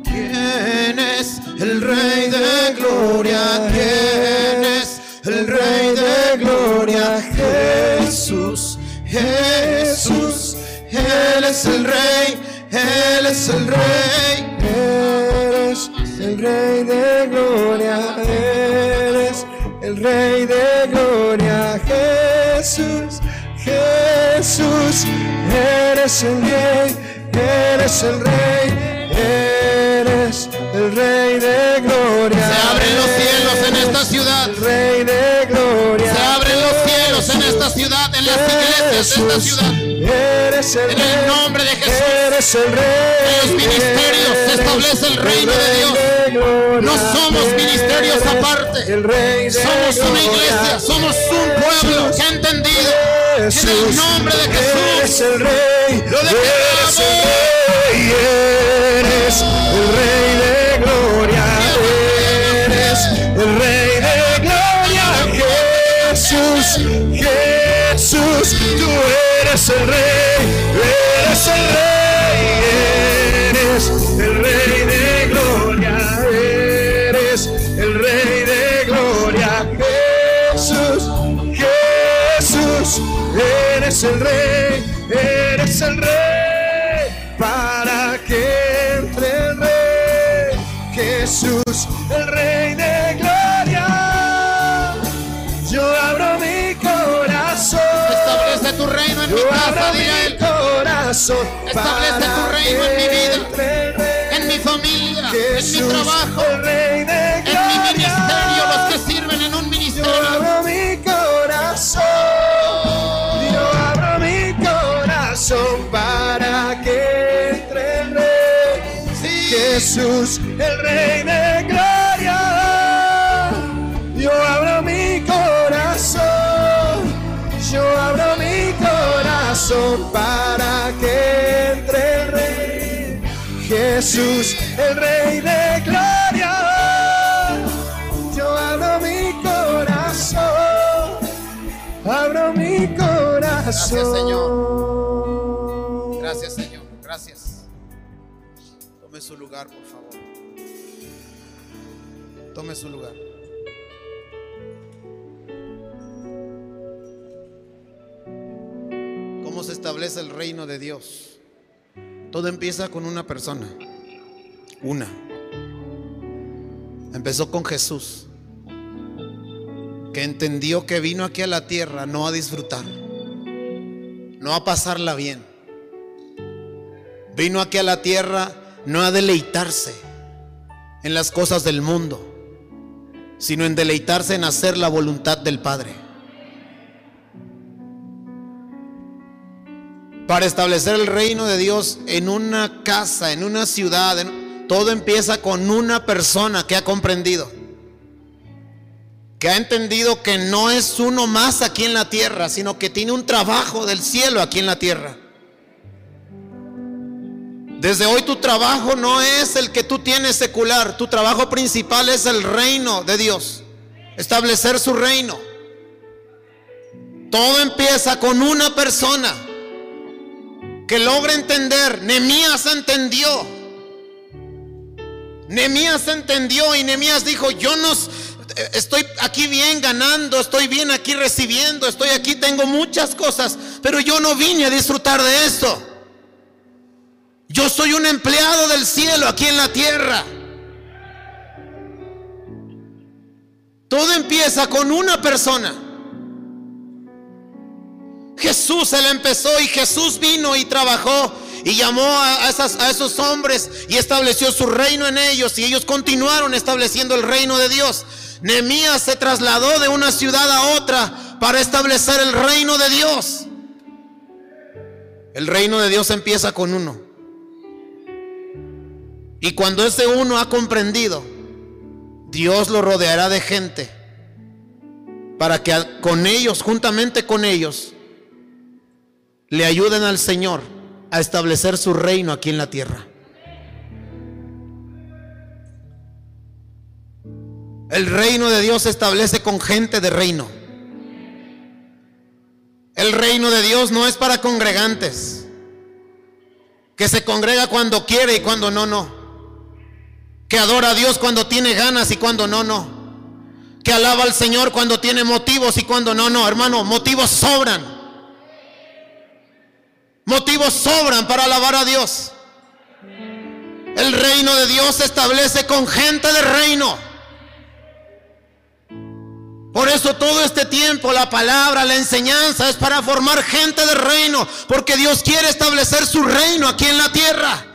¿Quién es el Rey de Gloria? ¿Quién Rey de Gloria? Jesús, Jesús, Él es el Rey, Él es el Rey. Eres el Rey de gloria, eres el Rey de gloria, Jesús, Jesús, eres el Rey, eres el rey, eres el rey de gloria. Las iglesias de esta ciudad. Eres el En el nombre de Jesús. Eres el rey. En los ministerios se eres establece el reino de Dios. No somos ministerios Eres aparte. Somos una iglesia, somos un pueblo que ha entendido que en el nombre de Eres Jesús el rey. Lo declaramos. Eres el rey. Eres el rey de gloria. Eres el rey de gloria. Jesús, Tú eres el rey. Eres el rey. Eres el rey de gloria. Eres el rey de gloria. Jesús, Jesús, eres el rey, eres el rey, para que entre el rey, Jesús, el rey de en mi yo corazón, Establece tu reino en mi vida, en mi familia, en mi trabajo, en mi ministerio, los que sirven en un Yo ministerio. abro mi corazón, yo abro mi corazón para que entre el rey. Jesús, el rey de Jesús, el rey de gloria. Yo abro mi corazón, abro mi corazón. Gracias, Señor. Gracias, Señor. Gracias. Tome su lugar, por favor. Tome su lugar. ¿Cómo se establece el reino de Dios? Todo empieza con una persona. Una. Empezó con Jesús, que entendió que vino aquí a la tierra no a disfrutar, no a pasarla bien. Vino aquí a la tierra no a deleitarse en las cosas del mundo, sino en deleitarse en hacer la voluntad del Padre. Para establecer el reino de Dios en una casa, en una ciudad, en- todo empieza con una persona que ha comprendido, que ha entendido que no es uno más aquí en la tierra, sino que tiene un trabajo del cielo aquí en la tierra. Desde hoy tu trabajo no es el que tú tienes secular, tu trabajo principal es el reino de Dios, establecer su reino. Todo empieza con una persona que logra entender. Nemías entendió. Nemías entendió y Nemías dijo, yo no estoy aquí bien ganando, estoy bien aquí recibiendo, estoy aquí, tengo muchas cosas, pero yo no vine a disfrutar de esto. Yo soy un empleado del cielo aquí en la tierra. Todo empieza con una persona. Jesús él empezó y Jesús vino y trabajó y llamó a, esas- a esos hombres y estableció su reino en ellos y ellos continuaron estableciendo el reino de Dios. Nehemías se trasladó de una ciudad a otra para establecer el reino de Dios. El reino de Dios empieza con uno. Y cuando ese uno ha comprendido, Dios lo rodeará de gente para que con ellos, juntamente con ellos, le ayuden al Señor a establecer su reino aquí en la tierra. El reino de Dios se establece con gente de reino. El reino de Dios no es para congregantes, que se congrega cuando quiere y cuando no, no. Que adora a Dios cuando tiene ganas y cuando no, no. Que alaba al Señor cuando tiene motivos y cuando no, no. Hermano, motivos sobran. Motivos sobran para alabar a Dios. El reino de Dios se establece con gente de reino. Por eso todo este tiempo la palabra, la enseñanza es para formar gente de reino, porque Dios quiere establecer su reino aquí en la tierra.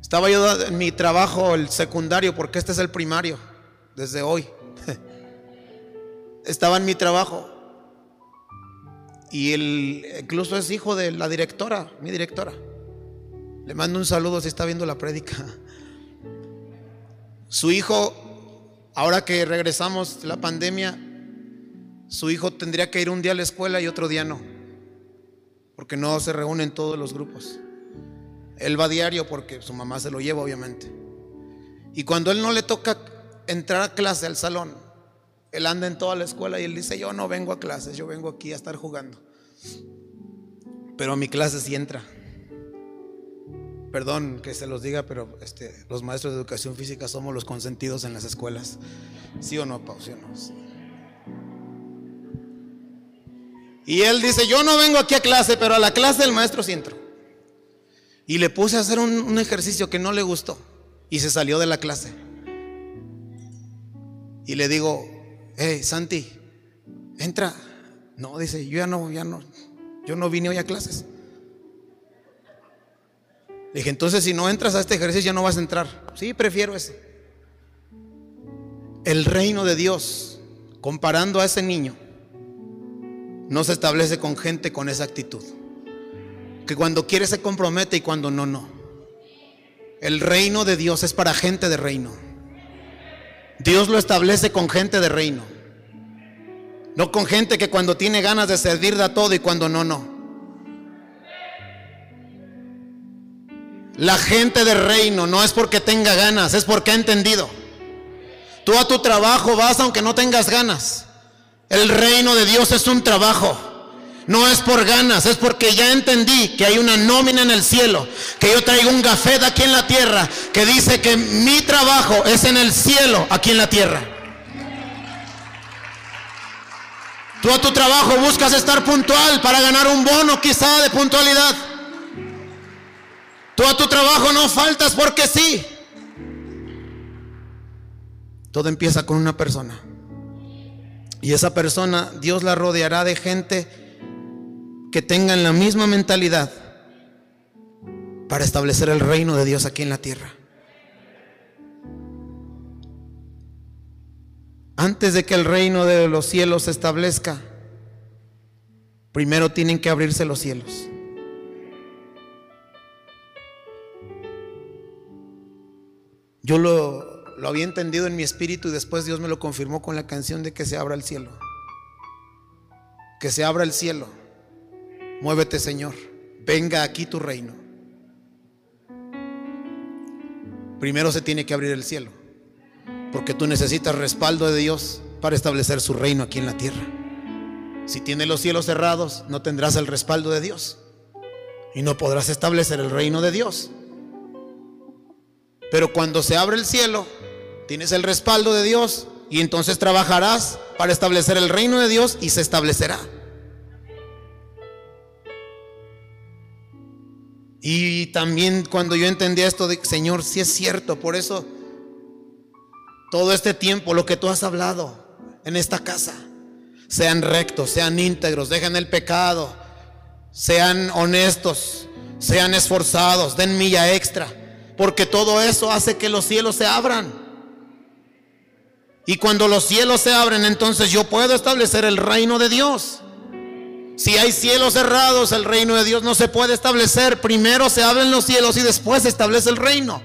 Estaba yo en mi trabajo, el secundario, porque este es el primario, desde hoy. Estaba en mi trabajo. Y él incluso es hijo de la directora, mi directora. Le mando un saludo si está viendo la prédica. Su hijo, ahora que regresamos de la pandemia, su hijo tendría que ir un día a la escuela y otro día no, porque no se reúnen todos los grupos. Él va diario porque su mamá se lo lleva, obviamente. Y cuando él no le toca entrar a clase al salón, él anda en toda la escuela y él dice, yo no vengo a clases, yo vengo aquí a estar jugando. Pero a mi clase sí entra. Perdón que se los diga, pero este, los maestros de educación física somos los consentidos en las escuelas. ¿Sí o no, Pau? ¿Sí o no? Y él dice, yo no vengo aquí a clase, pero a la clase del maestro sí entro. Y le puse a hacer un, un ejercicio que no le gustó y se salió de la clase. Y le digo, hey, Santi, entra. No, dice, yo ya no, ya no, yo no vine hoy a clases. Dije, entonces si no entras a este ejercicio ya no vas a entrar. Sí, prefiero ese. El reino de Dios, comparando a ese niño, no se establece con gente con esa actitud. Que cuando quiere se compromete y cuando no, no. El reino de Dios es para gente de reino. Dios lo establece con gente de reino. No con gente que cuando tiene ganas de servir da todo y cuando no, no. La gente de reino no es porque tenga ganas, es porque ha entendido. Tú a tu trabajo vas aunque no tengas ganas. El reino de Dios es un trabajo. No es por ganas, es porque ya entendí que hay una nómina en el cielo, que yo traigo un gafet aquí en la tierra, que dice que mi trabajo es en el cielo, aquí en la tierra. Tú a tu trabajo buscas estar puntual para ganar un bono quizá de puntualidad. Tú a tu trabajo no faltas porque sí. Todo empieza con una persona. Y esa persona Dios la rodeará de gente que tengan la misma mentalidad para establecer el reino de Dios aquí en la tierra. Antes de que el reino de los cielos se establezca, primero tienen que abrirse los cielos. Yo lo, lo, había entendido en mi espíritu y después Dios me lo confirmó con la canción de que se abra el cielo. Que se abra el cielo. Muévete Señor. Venga aquí tu reino. Primero se tiene que abrir el cielo. Porque tú necesitas respaldo de Dios para establecer su reino aquí en la tierra. Si tienes los cielos cerrados, no tendrás el respaldo de Dios. Y no podrás establecer el reino de Dios. Pero cuando se abre el cielo, tienes el respaldo de Dios y entonces trabajarás para establecer el reino de Dios y se establecerá. Y también cuando yo entendí esto de Señor, si es cierto, por eso todo este tiempo lo que tú has hablado en esta casa, sean rectos, sean íntegros, dejen el pecado, sean honestos, sean esforzados, den milla extra porque todo eso hace que los cielos se abran. Y cuando los cielos se abren, entonces yo puedo establecer el reino de Dios. Si hay cielos cerrados, el reino de Dios no se puede establecer. Primero se abren los cielos y después se establece el reino.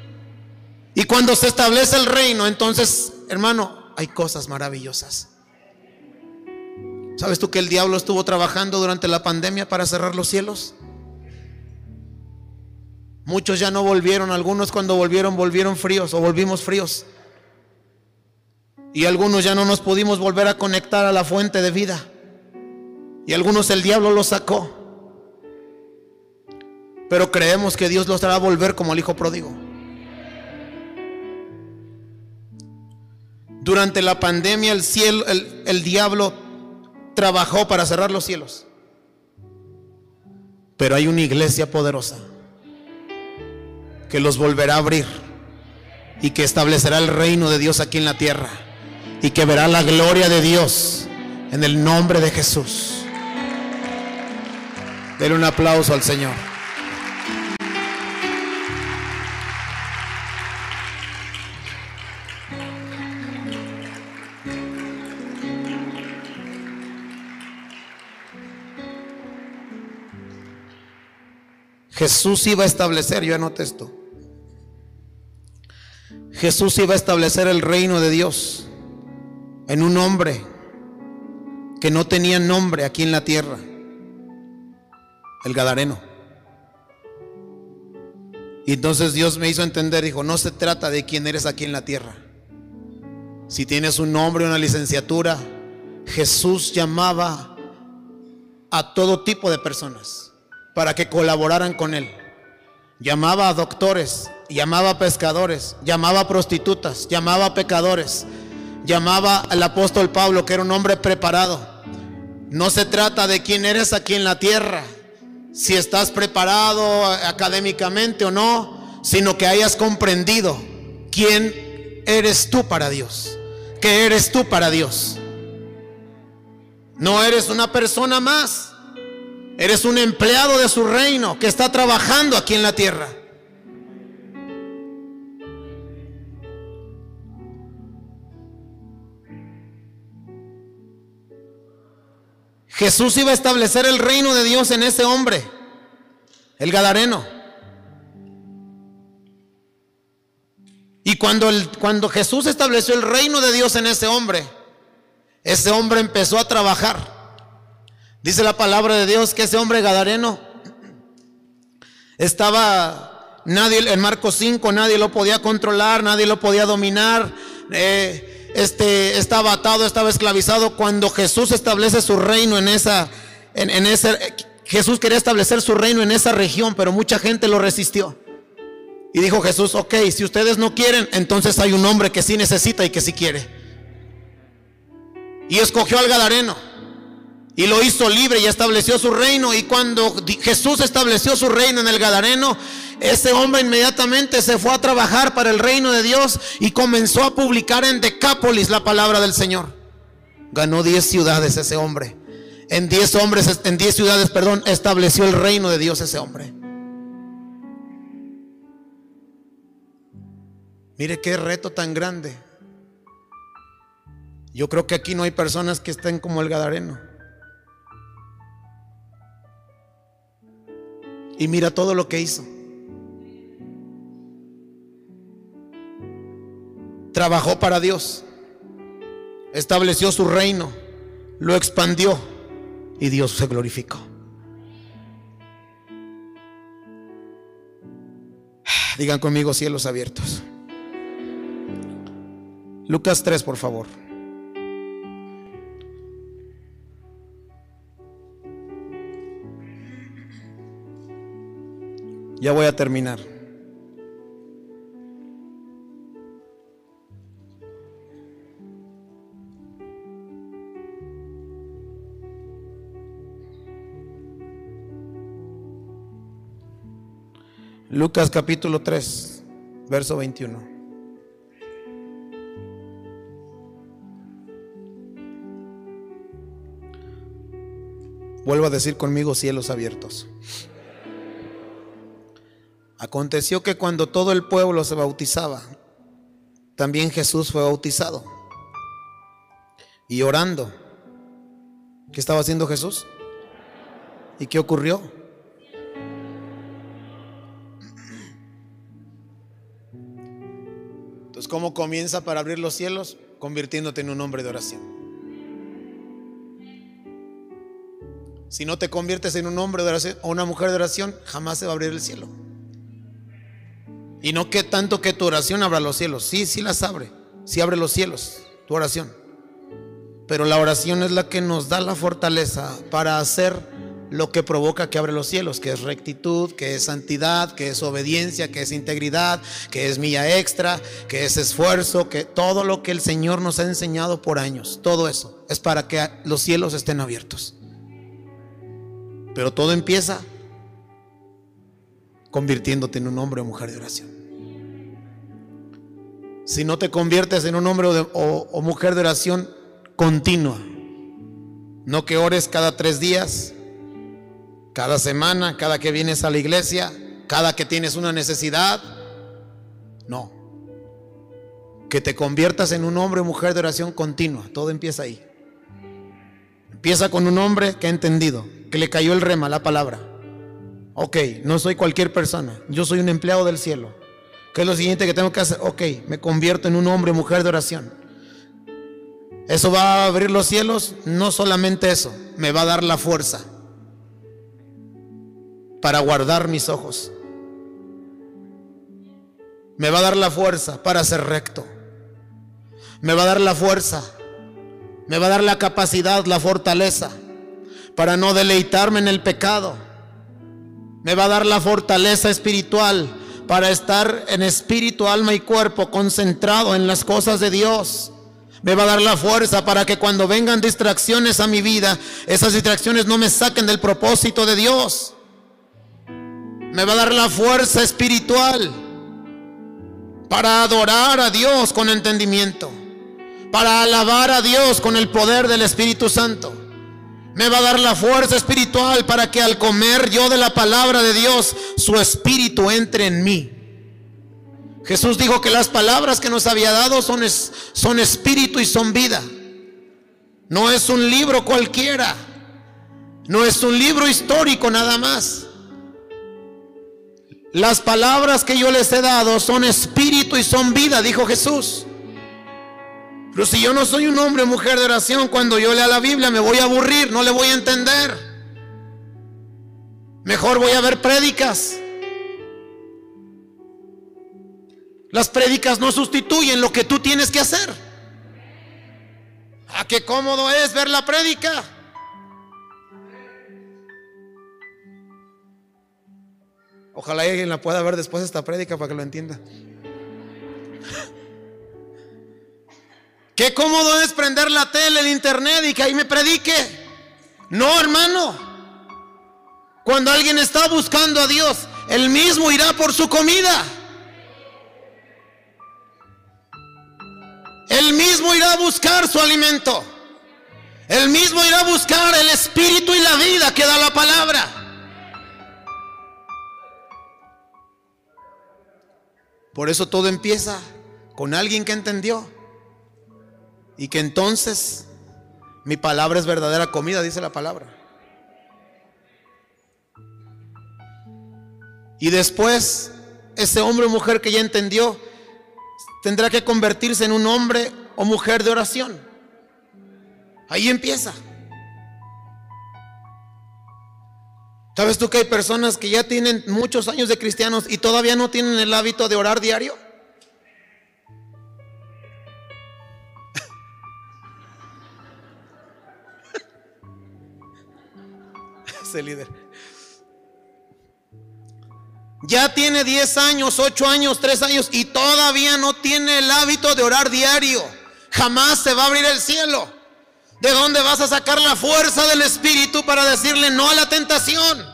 Y cuando se establece el reino, entonces, hermano, hay cosas maravillosas. ¿Sabes tú que el diablo estuvo trabajando durante la pandemia para cerrar los cielos? Muchos ya no volvieron, algunos cuando volvieron volvieron fríos o volvimos fríos. Y algunos ya no nos pudimos volver a conectar a la fuente de vida. Y algunos el diablo los sacó. Pero creemos que Dios los hará volver como el hijo pródigo. Durante la pandemia el cielo, el, el diablo trabajó para cerrar los cielos. Pero hay una iglesia poderosa que los volverá a abrir y que establecerá el reino de Dios aquí en la tierra y que verá la gloria de Dios en el nombre de Jesús. Denle un aplauso al Señor. Jesús iba a establecer, yo anoté esto. Jesús iba a establecer el reino de Dios en un hombre que no tenía nombre aquí en la tierra, el Gadareno. Y entonces Dios me hizo entender, dijo, no se trata de quién eres aquí en la tierra. Si tienes un nombre, una licenciatura, Jesús llamaba a todo tipo de personas para que colaboraran con él. Llamaba a doctores, llamaba a pescadores, llamaba a prostitutas, llamaba a pecadores, llamaba al apóstol Pablo, que era un hombre preparado. No se trata de quién eres aquí en la tierra, si estás preparado académicamente o no, sino que hayas comprendido quién eres tú para Dios, que eres tú para Dios. No eres una persona más, eres un empleado de su reino que está trabajando aquí en la tierra. Jesús iba a establecer el reino de Dios en ese hombre, el Gadareno. Y cuando, cuando Jesús estableció el reino de Dios en ese hombre, ese hombre empezó a trabajar. Dice la palabra de Dios que ese hombre Gadareno estaba, nadie, en Marcos 5, nadie lo podía controlar, nadie lo podía dominar. Eh, este, estaba atado, estaba esclavizado. Cuando Jesús establece su reino en esa, en, en ese, Jesús quería establecer su reino en esa región, pero mucha gente lo resistió. Y dijo Jesús, ok, si ustedes no quieren, entonces hay un hombre que sí necesita y que sí quiere. Y escogió al Gadareno. Y lo hizo libre y estableció su reino. Y cuando Jesús estableció su reino en el Gadareno, ese hombre inmediatamente se fue a trabajar para el reino de Dios y comenzó a publicar en Decápolis la palabra del Señor. Ganó 10 ciudades ese hombre. En 10 hombres, en 10 ciudades, perdón, estableció el reino de Dios ese hombre. Mire qué reto tan grande. Yo creo que aquí no hay personas que estén como el Gadareno. Y mira todo lo que hizo. Trabajó para Dios. Estableció su reino. Lo expandió. Y Dios se glorificó. Digan conmigo cielos abiertos. Lucas 3, por favor. Ya voy a terminar. Lucas capítulo 3, verso 21. Vuelvo a decir conmigo cielos abiertos. Aconteció que cuando todo el pueblo se bautizaba, también Jesús fue bautizado. Y orando, ¿qué estaba haciendo Jesús? ¿Y qué ocurrió? Entonces, ¿cómo comienza para abrir los cielos? Convirtiéndote en un hombre de oración. Si no te conviertes en un hombre de oración o una mujer de oración, jamás se va a abrir el cielo. Y no que tanto que tu oración abra los cielos. Sí, sí las abre. Sí abre los cielos, tu oración. Pero la oración es la que nos da la fortaleza para hacer lo que provoca que abre los cielos, que es rectitud, que es santidad, que es obediencia, que es integridad, que es milla extra, que es esfuerzo, que todo lo que el Señor nos ha enseñado por años, todo eso es para que los cielos estén abiertos. Pero todo empieza convirtiéndote en un hombre o mujer de oración. si no te conviertes en un hombre o, o mujer de oración continua. No que ores cada tres días, cada semana, cada que vienes a la iglesia, cada que tienes una necesidad. No. Que te conviertas en un hombre o mujer de oración continua. Todo empieza ahí. Empieza con un hombre que ha entendido, que le cayó el rema, la palabra. Ok, no soy cualquier persona, yo soy un empleado del cielo. ¿Qué es lo siguiente que tengo que hacer? Ok, me convierto en un hombre o mujer de oración. ¿Eso va a abrir los cielos? No solamente eso, me va a dar la fuerza para guardar mis ojos. Me va a dar la fuerza para ser recto. Me va a dar la fuerza. Me va a dar la capacidad, la fortaleza para no deleitarme en el pecado. Me va a dar la fortaleza espiritual para estar en espíritu, alma y cuerpo concentrado en las cosas de Dios. Me va a dar la fuerza para que cuando vengan distracciones a mi vida, esas distracciones no me saquen del propósito de Dios. Me va a dar la fuerza espiritual para adorar a Dios con entendimiento, para alabar a Dios con el poder del Espíritu Santo. Me va a dar la fuerza espiritual para que al comer yo de la palabra de Dios, su espíritu entre en mí. Jesús dijo que las palabras que nos había dado son, es- son espíritu y son vida. No es un libro cualquiera. No es un libro histórico nada más. Las palabras que yo les he dado son espíritu y son vida, dijo Jesús. Pero si yo no soy un hombre mujer de oración, cuando yo lea la Biblia me voy a aburrir, no le voy a entender. Mejor voy a ver prédicas. Las prédicas no sustituyen lo que tú tienes que hacer. Ah, qué cómodo es ver la prédica. Ojalá alguien la pueda ver después de esta prédica para que lo entienda. Qué cómodo es prender la tele, el internet y que ahí me predique. No, hermano. Cuando alguien está buscando a Dios, él mismo irá por su comida. Él mismo irá a buscar su alimento. Él mismo irá a buscar el espíritu y la vida que da la palabra. Por eso todo empieza con alguien que entendió. Y que entonces mi palabra es verdadera comida, dice la palabra. Y después, ese hombre o mujer que ya entendió, tendrá que convertirse en un hombre o mujer de oración. Ahí empieza. ¿Sabes tú que hay personas que ya tienen muchos años de cristianos y todavía no tienen el hábito de orar diario? Ese líder. Ya tiene 10 años, 8 años, 3 años y todavía no tiene el hábito de orar diario. Jamás se va a abrir el cielo. ¿De dónde vas a sacar la fuerza del Espíritu para decirle no a la tentación?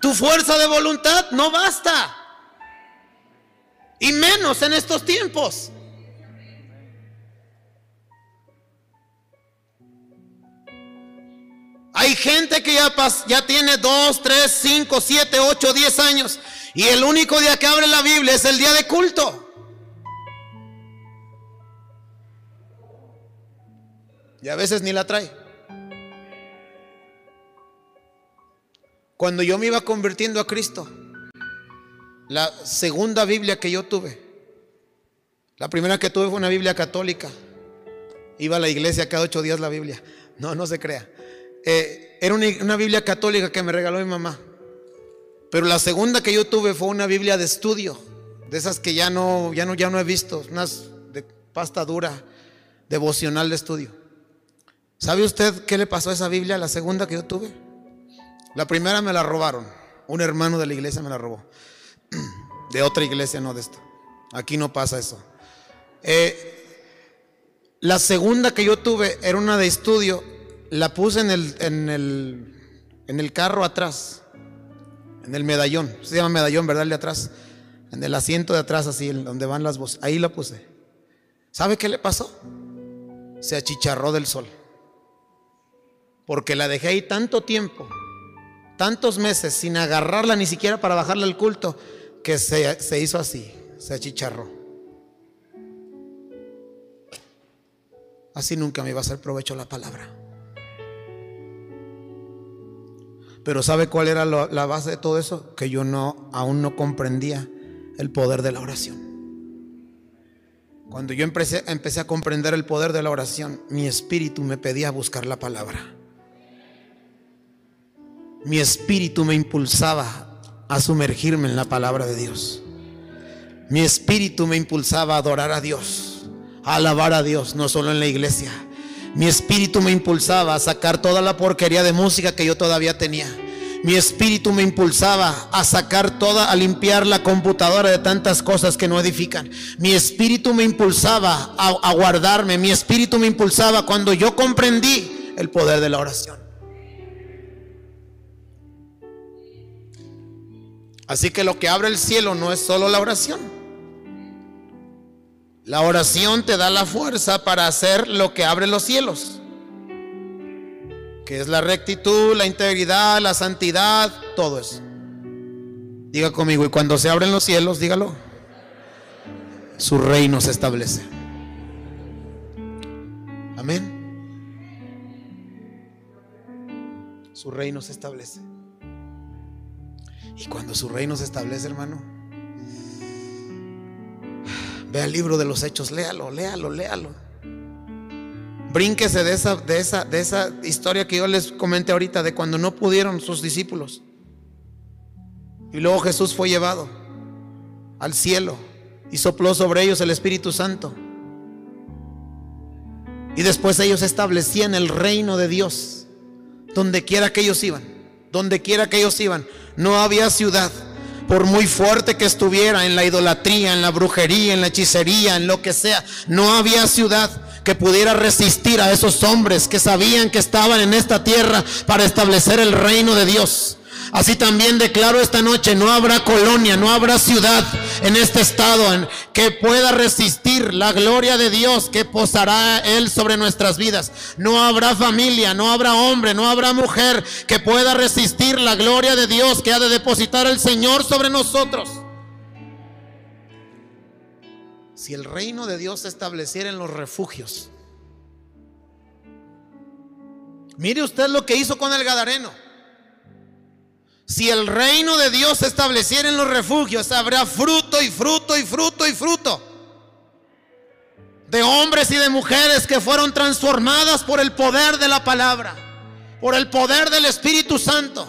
Tu fuerza de voluntad no basta. Y menos en estos tiempos. Hay gente que ya, ya tiene 2, 3, 5, 7, 8, 10 años. Y el único día que abre la Biblia es el día de culto. Y a veces ni la trae. Cuando yo me iba convirtiendo a Cristo, la segunda Biblia que yo tuve, la primera que tuve fue una Biblia católica. Iba a la iglesia cada ocho días la Biblia. No, no se crea. Eh, era una, una Biblia católica que me regaló mi mamá. Pero la segunda que yo tuve fue una Biblia de estudio, de esas que ya no, ya no, ya no he visto, unas de pasta dura, devocional de estudio. ¿Sabe usted qué le pasó a esa Biblia, la segunda que yo tuve? La primera me la robaron. Un hermano de la iglesia me la robó. De otra iglesia, no de esta. Aquí no pasa eso. Eh, la segunda que yo tuve era una de estudio. La puse en el, en el, en el carro atrás. En el medallón. Se llama medallón, ¿verdad? De atrás. En el asiento de atrás, así, donde van las voces. Ahí la puse. ¿Sabe qué le pasó? Se achicharró del sol. Porque la dejé ahí tanto tiempo, tantos meses, sin agarrarla ni siquiera para bajarle el culto, que se, se hizo así, se achicharró. Así nunca me iba a hacer provecho la palabra. Pero ¿sabe cuál era la base de todo eso? Que yo no, aún no comprendía el poder de la oración. Cuando yo empecé, empecé a comprender el poder de la oración, mi espíritu me pedía buscar la palabra. Mi espíritu me impulsaba a sumergirme en la palabra de Dios. Mi espíritu me impulsaba a adorar a Dios, a alabar a Dios, no solo en la iglesia, mi espíritu me impulsaba a sacar toda la porquería de música que yo todavía tenía. Mi espíritu me impulsaba a sacar toda, a limpiar la computadora de tantas cosas que no edifican. Mi espíritu me impulsaba a, a guardarme. Mi espíritu me impulsaba cuando yo comprendí el poder de la oración. Así que lo que abre el cielo no es solo la oración. La oración te da la fuerza para hacer lo que abre los cielos, que es la rectitud, la integridad, la santidad, todo eso. Diga conmigo, y cuando se abren los cielos, dígalo, su reino se establece. Amén. Su reino se establece. Y cuando su reino se establece, hermano, Ve el libro de los hechos, léalo, léalo, léalo. Brínquese de esa, de esa, de esa historia que yo les comenté ahorita, de cuando no pudieron sus discípulos. Y luego Jesús fue llevado al cielo y sopló sobre ellos el Espíritu Santo. Y después ellos establecían el reino de Dios, donde quiera que ellos iban, donde quiera que ellos iban. No había ciudad, por muy fuerte que estuviera en la idolatría, en la brujería, en la hechicería, en lo que sea, no había ciudad que pudiera resistir a esos hombres que sabían que estaban en esta tierra para establecer el reino de Dios. Así también declaro esta noche, no habrá colonia, no habrá ciudad en este estado que pueda resistir la gloria de Dios que posará Él sobre nuestras vidas. No habrá familia, no habrá hombre, no habrá mujer que pueda resistir la gloria de Dios que ha de depositar el Señor sobre nosotros. Si el reino de Dios se estableciera en los refugios, mire usted lo que hizo con el Gadareno. Si el reino de Dios se estableciera en los refugios, habrá fruto y fruto y fruto y fruto. De hombres y de mujeres que fueron transformadas por el poder de la palabra, por el poder del Espíritu Santo.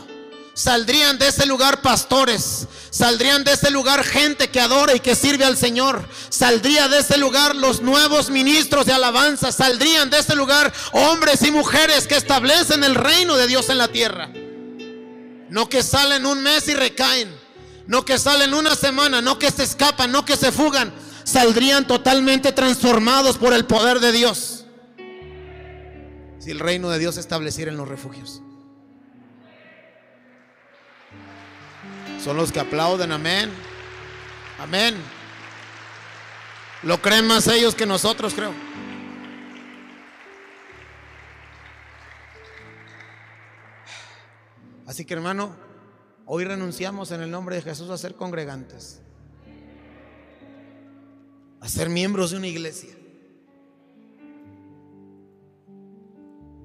Saldrían de ese lugar pastores, saldrían de ese lugar gente que adora y que sirve al Señor, saldría de ese lugar los nuevos ministros de alabanza, saldrían de ese lugar hombres y mujeres que establecen el reino de Dios en la tierra. No que salen un mes y recaen. No que salen una semana. No que se escapan. No que se fugan. Saldrían totalmente transformados por el poder de Dios. Si el reino de Dios estableciera en los refugios. Son los que aplauden. Amén. Amén. Lo creen más ellos que nosotros, creo. Así que hermano, hoy renunciamos en el nombre de Jesús a ser congregantes, a ser miembros de una iglesia.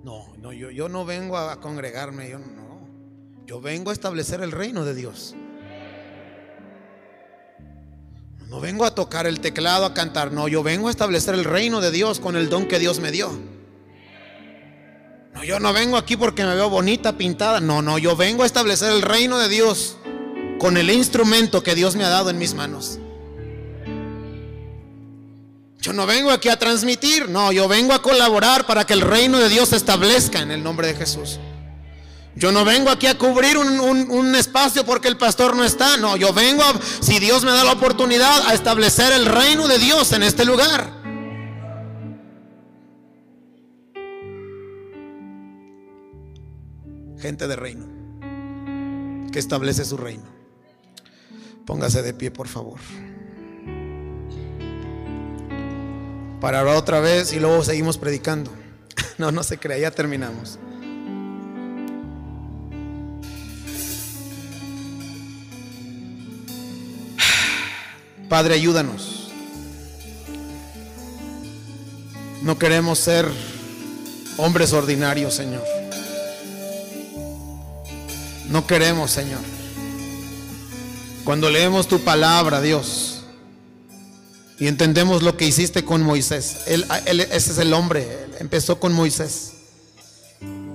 No, no, yo, yo no vengo a congregarme, yo no. Yo vengo a establecer el reino de Dios. No vengo a tocar el teclado, a cantar, no, yo vengo a establecer el reino de Dios con el don que Dios me dio. No, yo no vengo aquí porque me veo bonita, pintada. No, no, yo vengo a establecer el reino de Dios con el instrumento que Dios me ha dado en mis manos. Yo no vengo aquí a transmitir, no, yo vengo a colaborar para que el reino de Dios se establezca en el nombre de Jesús. Yo no vengo aquí a cubrir un, un, espacio porque el pastor no está, no, yo vengo, a, si Dios me da la oportunidad, a establecer el reino de Dios en este lugar. Gente de reino, que establece su reino. Póngase de pie, por favor. para orar otra vez y luego seguimos predicando. No, no se crea, ya terminamos. Padre, ayúdanos. No queremos ser hombres ordinarios, Señor. No queremos, Señor. Cuando leemos tu palabra, Dios, y entendemos lo que hiciste con Moisés, él, ese es el hombre, empezó con Moisés.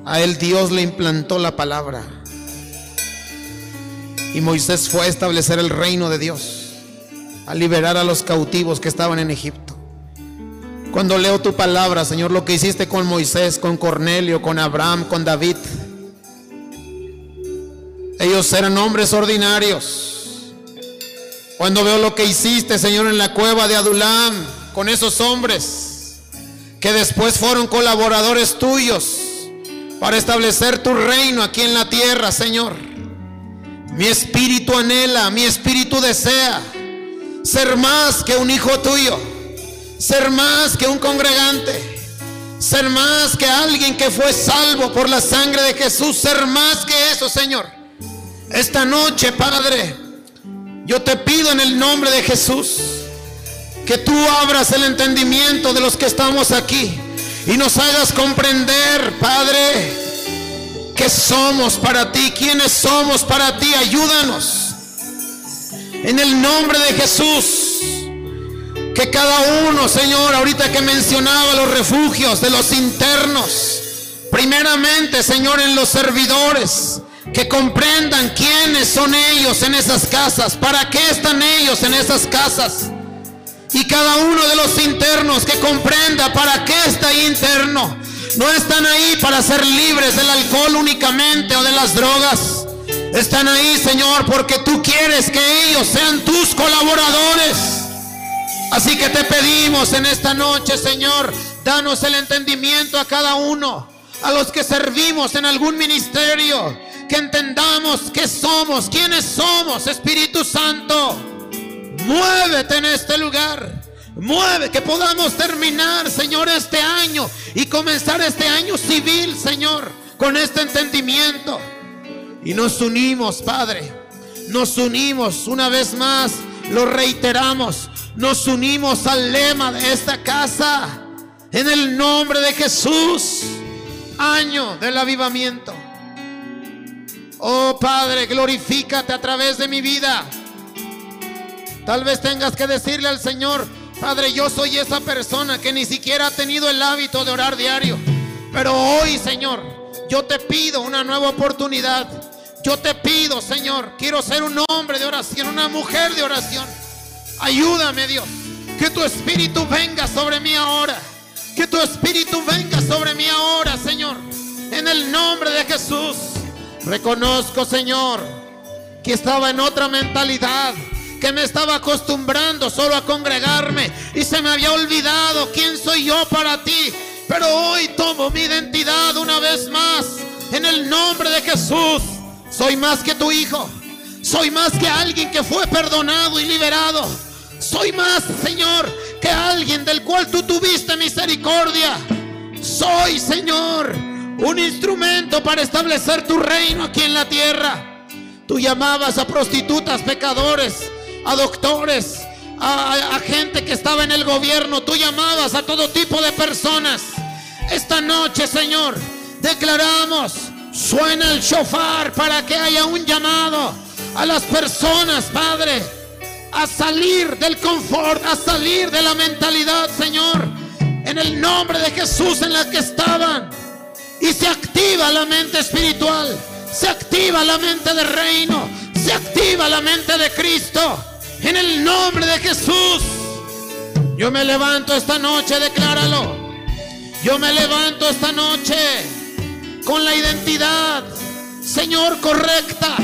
A él Dios le implantó la palabra. Y Moisés fue a establecer el reino de Dios, a liberar a los cautivos que estaban en Egipto. Cuando leo tu palabra, Señor, lo que hiciste con Moisés, con Cornelio, con Abraham, con David, ellos eran hombres ordinarios. Cuando veo lo que hiciste, Señor, en la cueva de Adulam, con esos hombres que después fueron colaboradores tuyos para establecer tu reino aquí en la tierra, Señor. Mi espíritu anhela, mi espíritu desea ser más que un hijo tuyo, ser más que un congregante, ser más que alguien que fue salvo por la sangre de Jesús, ser más que eso, Señor. Esta noche, Padre, yo te pido en el nombre de Jesús que tú abras el entendimiento de los que estamos aquí y nos hagas comprender, Padre, que somos para ti, quienes somos para ti. Ayúdanos. En el nombre de Jesús. Que cada uno, Señor, ahorita que mencionaba los refugios de los internos, primeramente, Señor, en los servidores, que comprendan quiénes son ellos en esas casas, para qué están ellos en esas casas. Y cada uno de los internos que comprenda para qué está ahí interno. No están ahí para ser libres del alcohol únicamente o de las drogas. Están ahí, Señor, porque tú quieres que ellos sean tus colaboradores. Así que te pedimos en esta noche, Señor, danos el entendimiento a cada uno, a los que servimos en algún ministerio, que entendamos que somos, quiénes somos, Espíritu Santo. Muévete en este lugar. Mueve, que podamos terminar, Señor, este año y comenzar este año civil, Señor, con este entendimiento. Y nos unimos, Padre. Nos unimos una vez más, lo reiteramos. Nos unimos al lema de esta casa. En el nombre de Jesús, año del avivamiento. Oh Padre, glorifícate a través de mi vida. Tal vez tengas que decirle al Señor, Padre, yo soy esa persona que ni siquiera ha tenido el hábito de orar diario. Pero hoy, Señor, yo te pido una nueva oportunidad. Yo te pido, Señor, quiero ser un hombre de oración, una mujer de oración. Ayúdame, Dios. Que tu espíritu venga sobre mí ahora. Que tu espíritu venga sobre mí ahora, Señor. En el nombre de Jesús. Reconozco, Señor, que estaba en otra mentalidad, que me estaba acostumbrando solo a congregarme y se me había olvidado quién soy yo para ti. Pero hoy tomo mi identidad una vez más en el nombre de Jesús. Soy más que tu hijo. Soy más que alguien que fue perdonado y liberado. Soy más, Señor, que alguien del cual tú tuviste misericordia. Soy, Señor, un instrumento para establecer tu reino aquí en la tierra. Tú llamabas a prostitutas, pecadores, a doctores, a, gente que estaba en el gobierno. Tú llamabas a todo tipo de personas. Esta noche, Señor, declaramos, suena el shofar para que haya un llamado a las personas, Padre, a salir del confort, a salir de la mentalidad, Señor, en el nombre de Jesús en la que estaban y se activa la mente espiritual, se activa la mente del reino, se activa la mente de Cristo. En el nombre de Jesús, yo me levanto esta noche, decláralo. Yo me levanto esta noche con la identidad, Señor, correcta.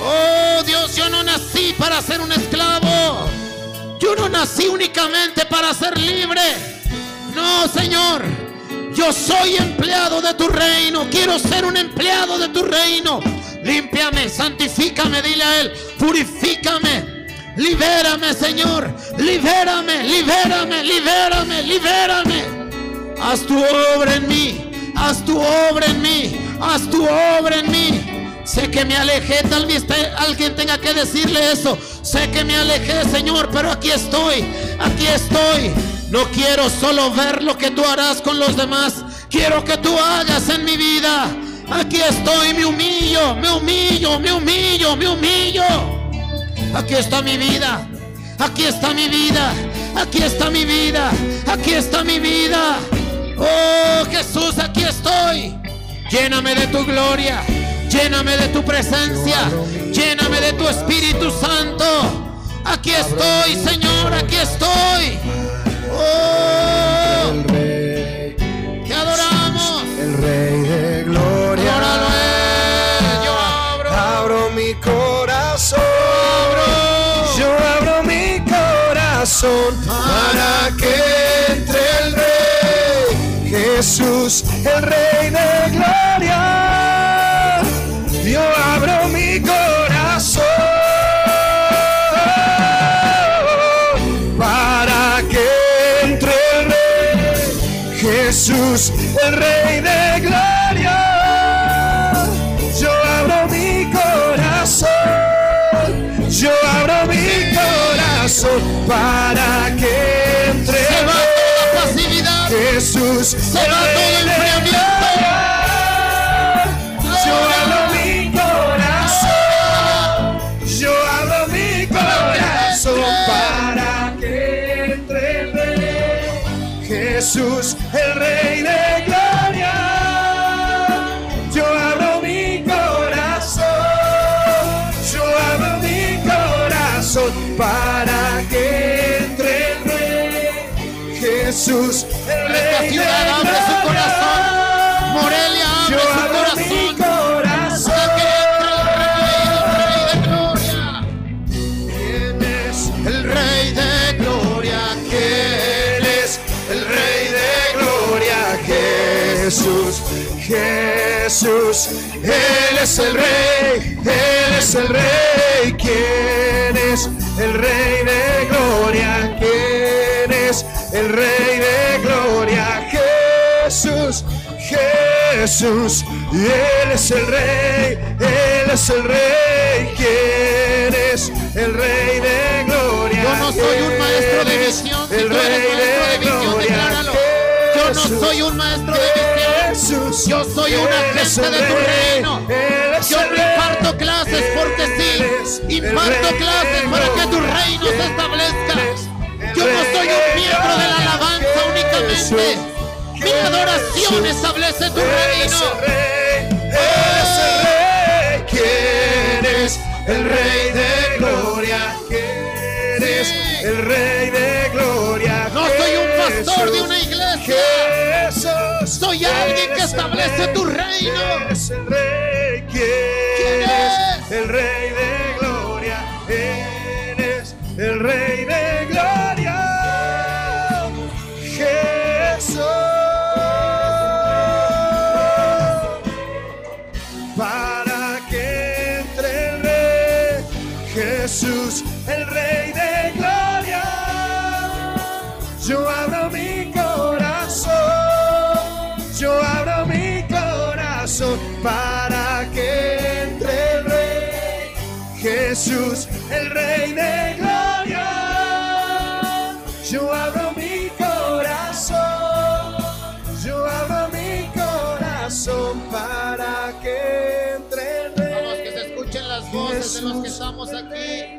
Oh Dios, yo no nací para ser un esclavo. Yo no nací únicamente para ser libre. No, Señor. Yo soy empleado de tu reino. Quiero ser un empleado de tu reino. Límpiame, santifícame, dile a Él. Purifícame. Libérame, Señor. Libérame, libérame, libérame, libérame. Haz tu obra en mí. Haz tu obra en mí. Haz tu obra en mí. Sé que me alejé, tal vez alguien tenga que decirle eso. Sé que me alejé, Señor, pero aquí estoy. Aquí estoy. No quiero solo ver lo que tú harás con los demás. Quiero que tú hagas en mi vida. Aquí estoy, me humillo, me humillo, me humillo, me humillo. Aquí está mi vida. Aquí está mi vida. Aquí está mi vida. Aquí está mi vida. Oh Jesús, aquí estoy. Lléname de tu gloria. Lléname de tu presencia. Lléname de tu Espíritu Santo. Aquí estoy, Señor. Aquí estoy. Oh. Jesús, el Rey de Gloria. Yo abro mi corazón. Yo abro mi corazón para que entre Se va toda la pasividad. Jesús, Se va todo enfriamiento. Jesús, el Rey de gloria. Yo abro mi corazón, yo abro mi corazón para que entre el Rey. Jesús, el Esta Rey de ciudad abre su gloria. corazón. Jesús, Él es el Rey, Él es el Rey, ¿quién es el Rey de Gloria? ¿Quién es el Rey de Gloria? Jesús, Jesús, Él es el Rey, Él es el Rey, ¿quién es el Rey de Gloria? Yo no soy un maestro de ¿Quién es visión. Si el Rey de Gloria? Yo no soy un maestro de. Jesús, Yo soy un Él agente es el de tu reino. Yo imparto clases porque sí. Imparto clases para que tu reino se establezca. Yo no soy un miembro de la alabanza únicamente. Mi adoración establece tu reino. el Rey, Él es el Rey. ¿Quién es el Rey de Gloria? ¿Quién es el Rey de Gloria? No soy un pastor de una iglesia. Soy alguien que establece tu reino. eres el Rey, ¿quién, ¿Quién es? es? El Rey estamos aquí.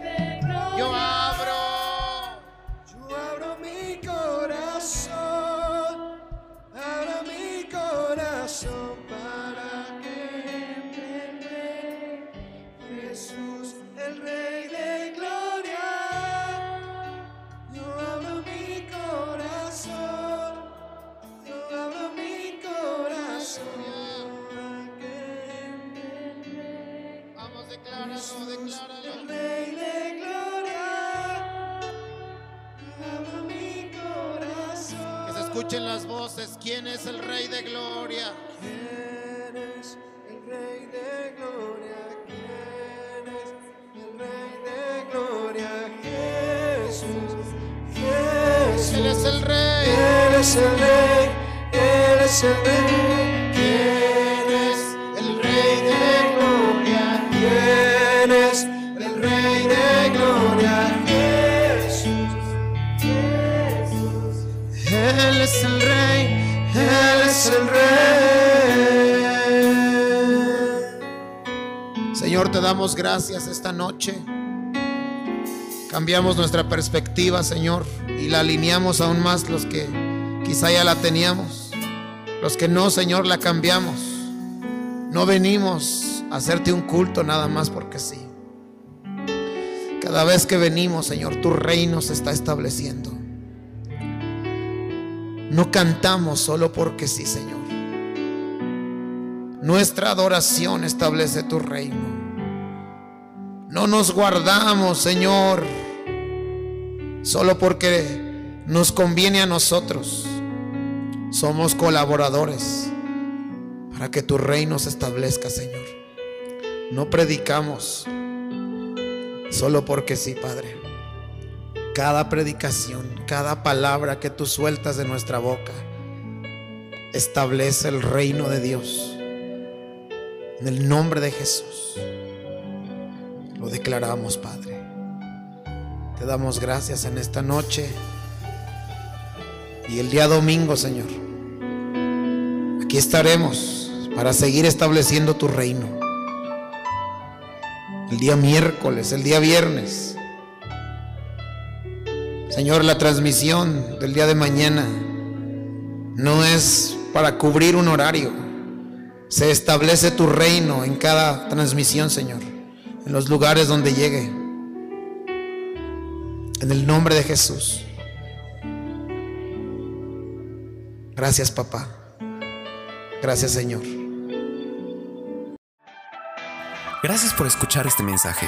Escuchen las voces. ¿Quién es el Rey de Gloria? ¿Quién es el Rey de Gloria? ¿Quién es el Rey de Gloria? Jesús, Jesús. Él es el Rey. Él es el Rey. Él es el Rey. ¿Quién es el Rey de Gloria? ¿Quién es es el Rey. Él es el Rey. Señor, te damos gracias esta noche. Cambiamos nuestra perspectiva, Señor, y la alineamos aún más los que quizá ya la teníamos. Los que no, Señor, la cambiamos. No venimos a hacerte un culto nada más porque sí. Cada vez que venimos, Señor, tu reino se está estableciendo. No cantamos solo porque sí, Señor. Nuestra adoración establece tu reino. No nos guardamos, Señor, solo porque nos conviene a nosotros. Somos colaboradores para que tu reino se establezca, Señor. No predicamos solo porque sí, Padre. Cada predicación, cada palabra que tú sueltas de nuestra boca, establece el reino de Dios. En el nombre de Jesús. Lo declaramos, Padre. Te damos gracias en esta noche y el día domingo, Señor. Aquí estaremos para seguir estableciendo tu reino. El día miércoles, el día viernes. Señor, la transmisión del día de mañana no es para cubrir un horario. Se establece tu reino en cada transmisión, Señor en los lugares donde llegue. En el nombre de Jesús. Gracias, papá. Gracias, Señor. Gracias por escuchar este mensaje.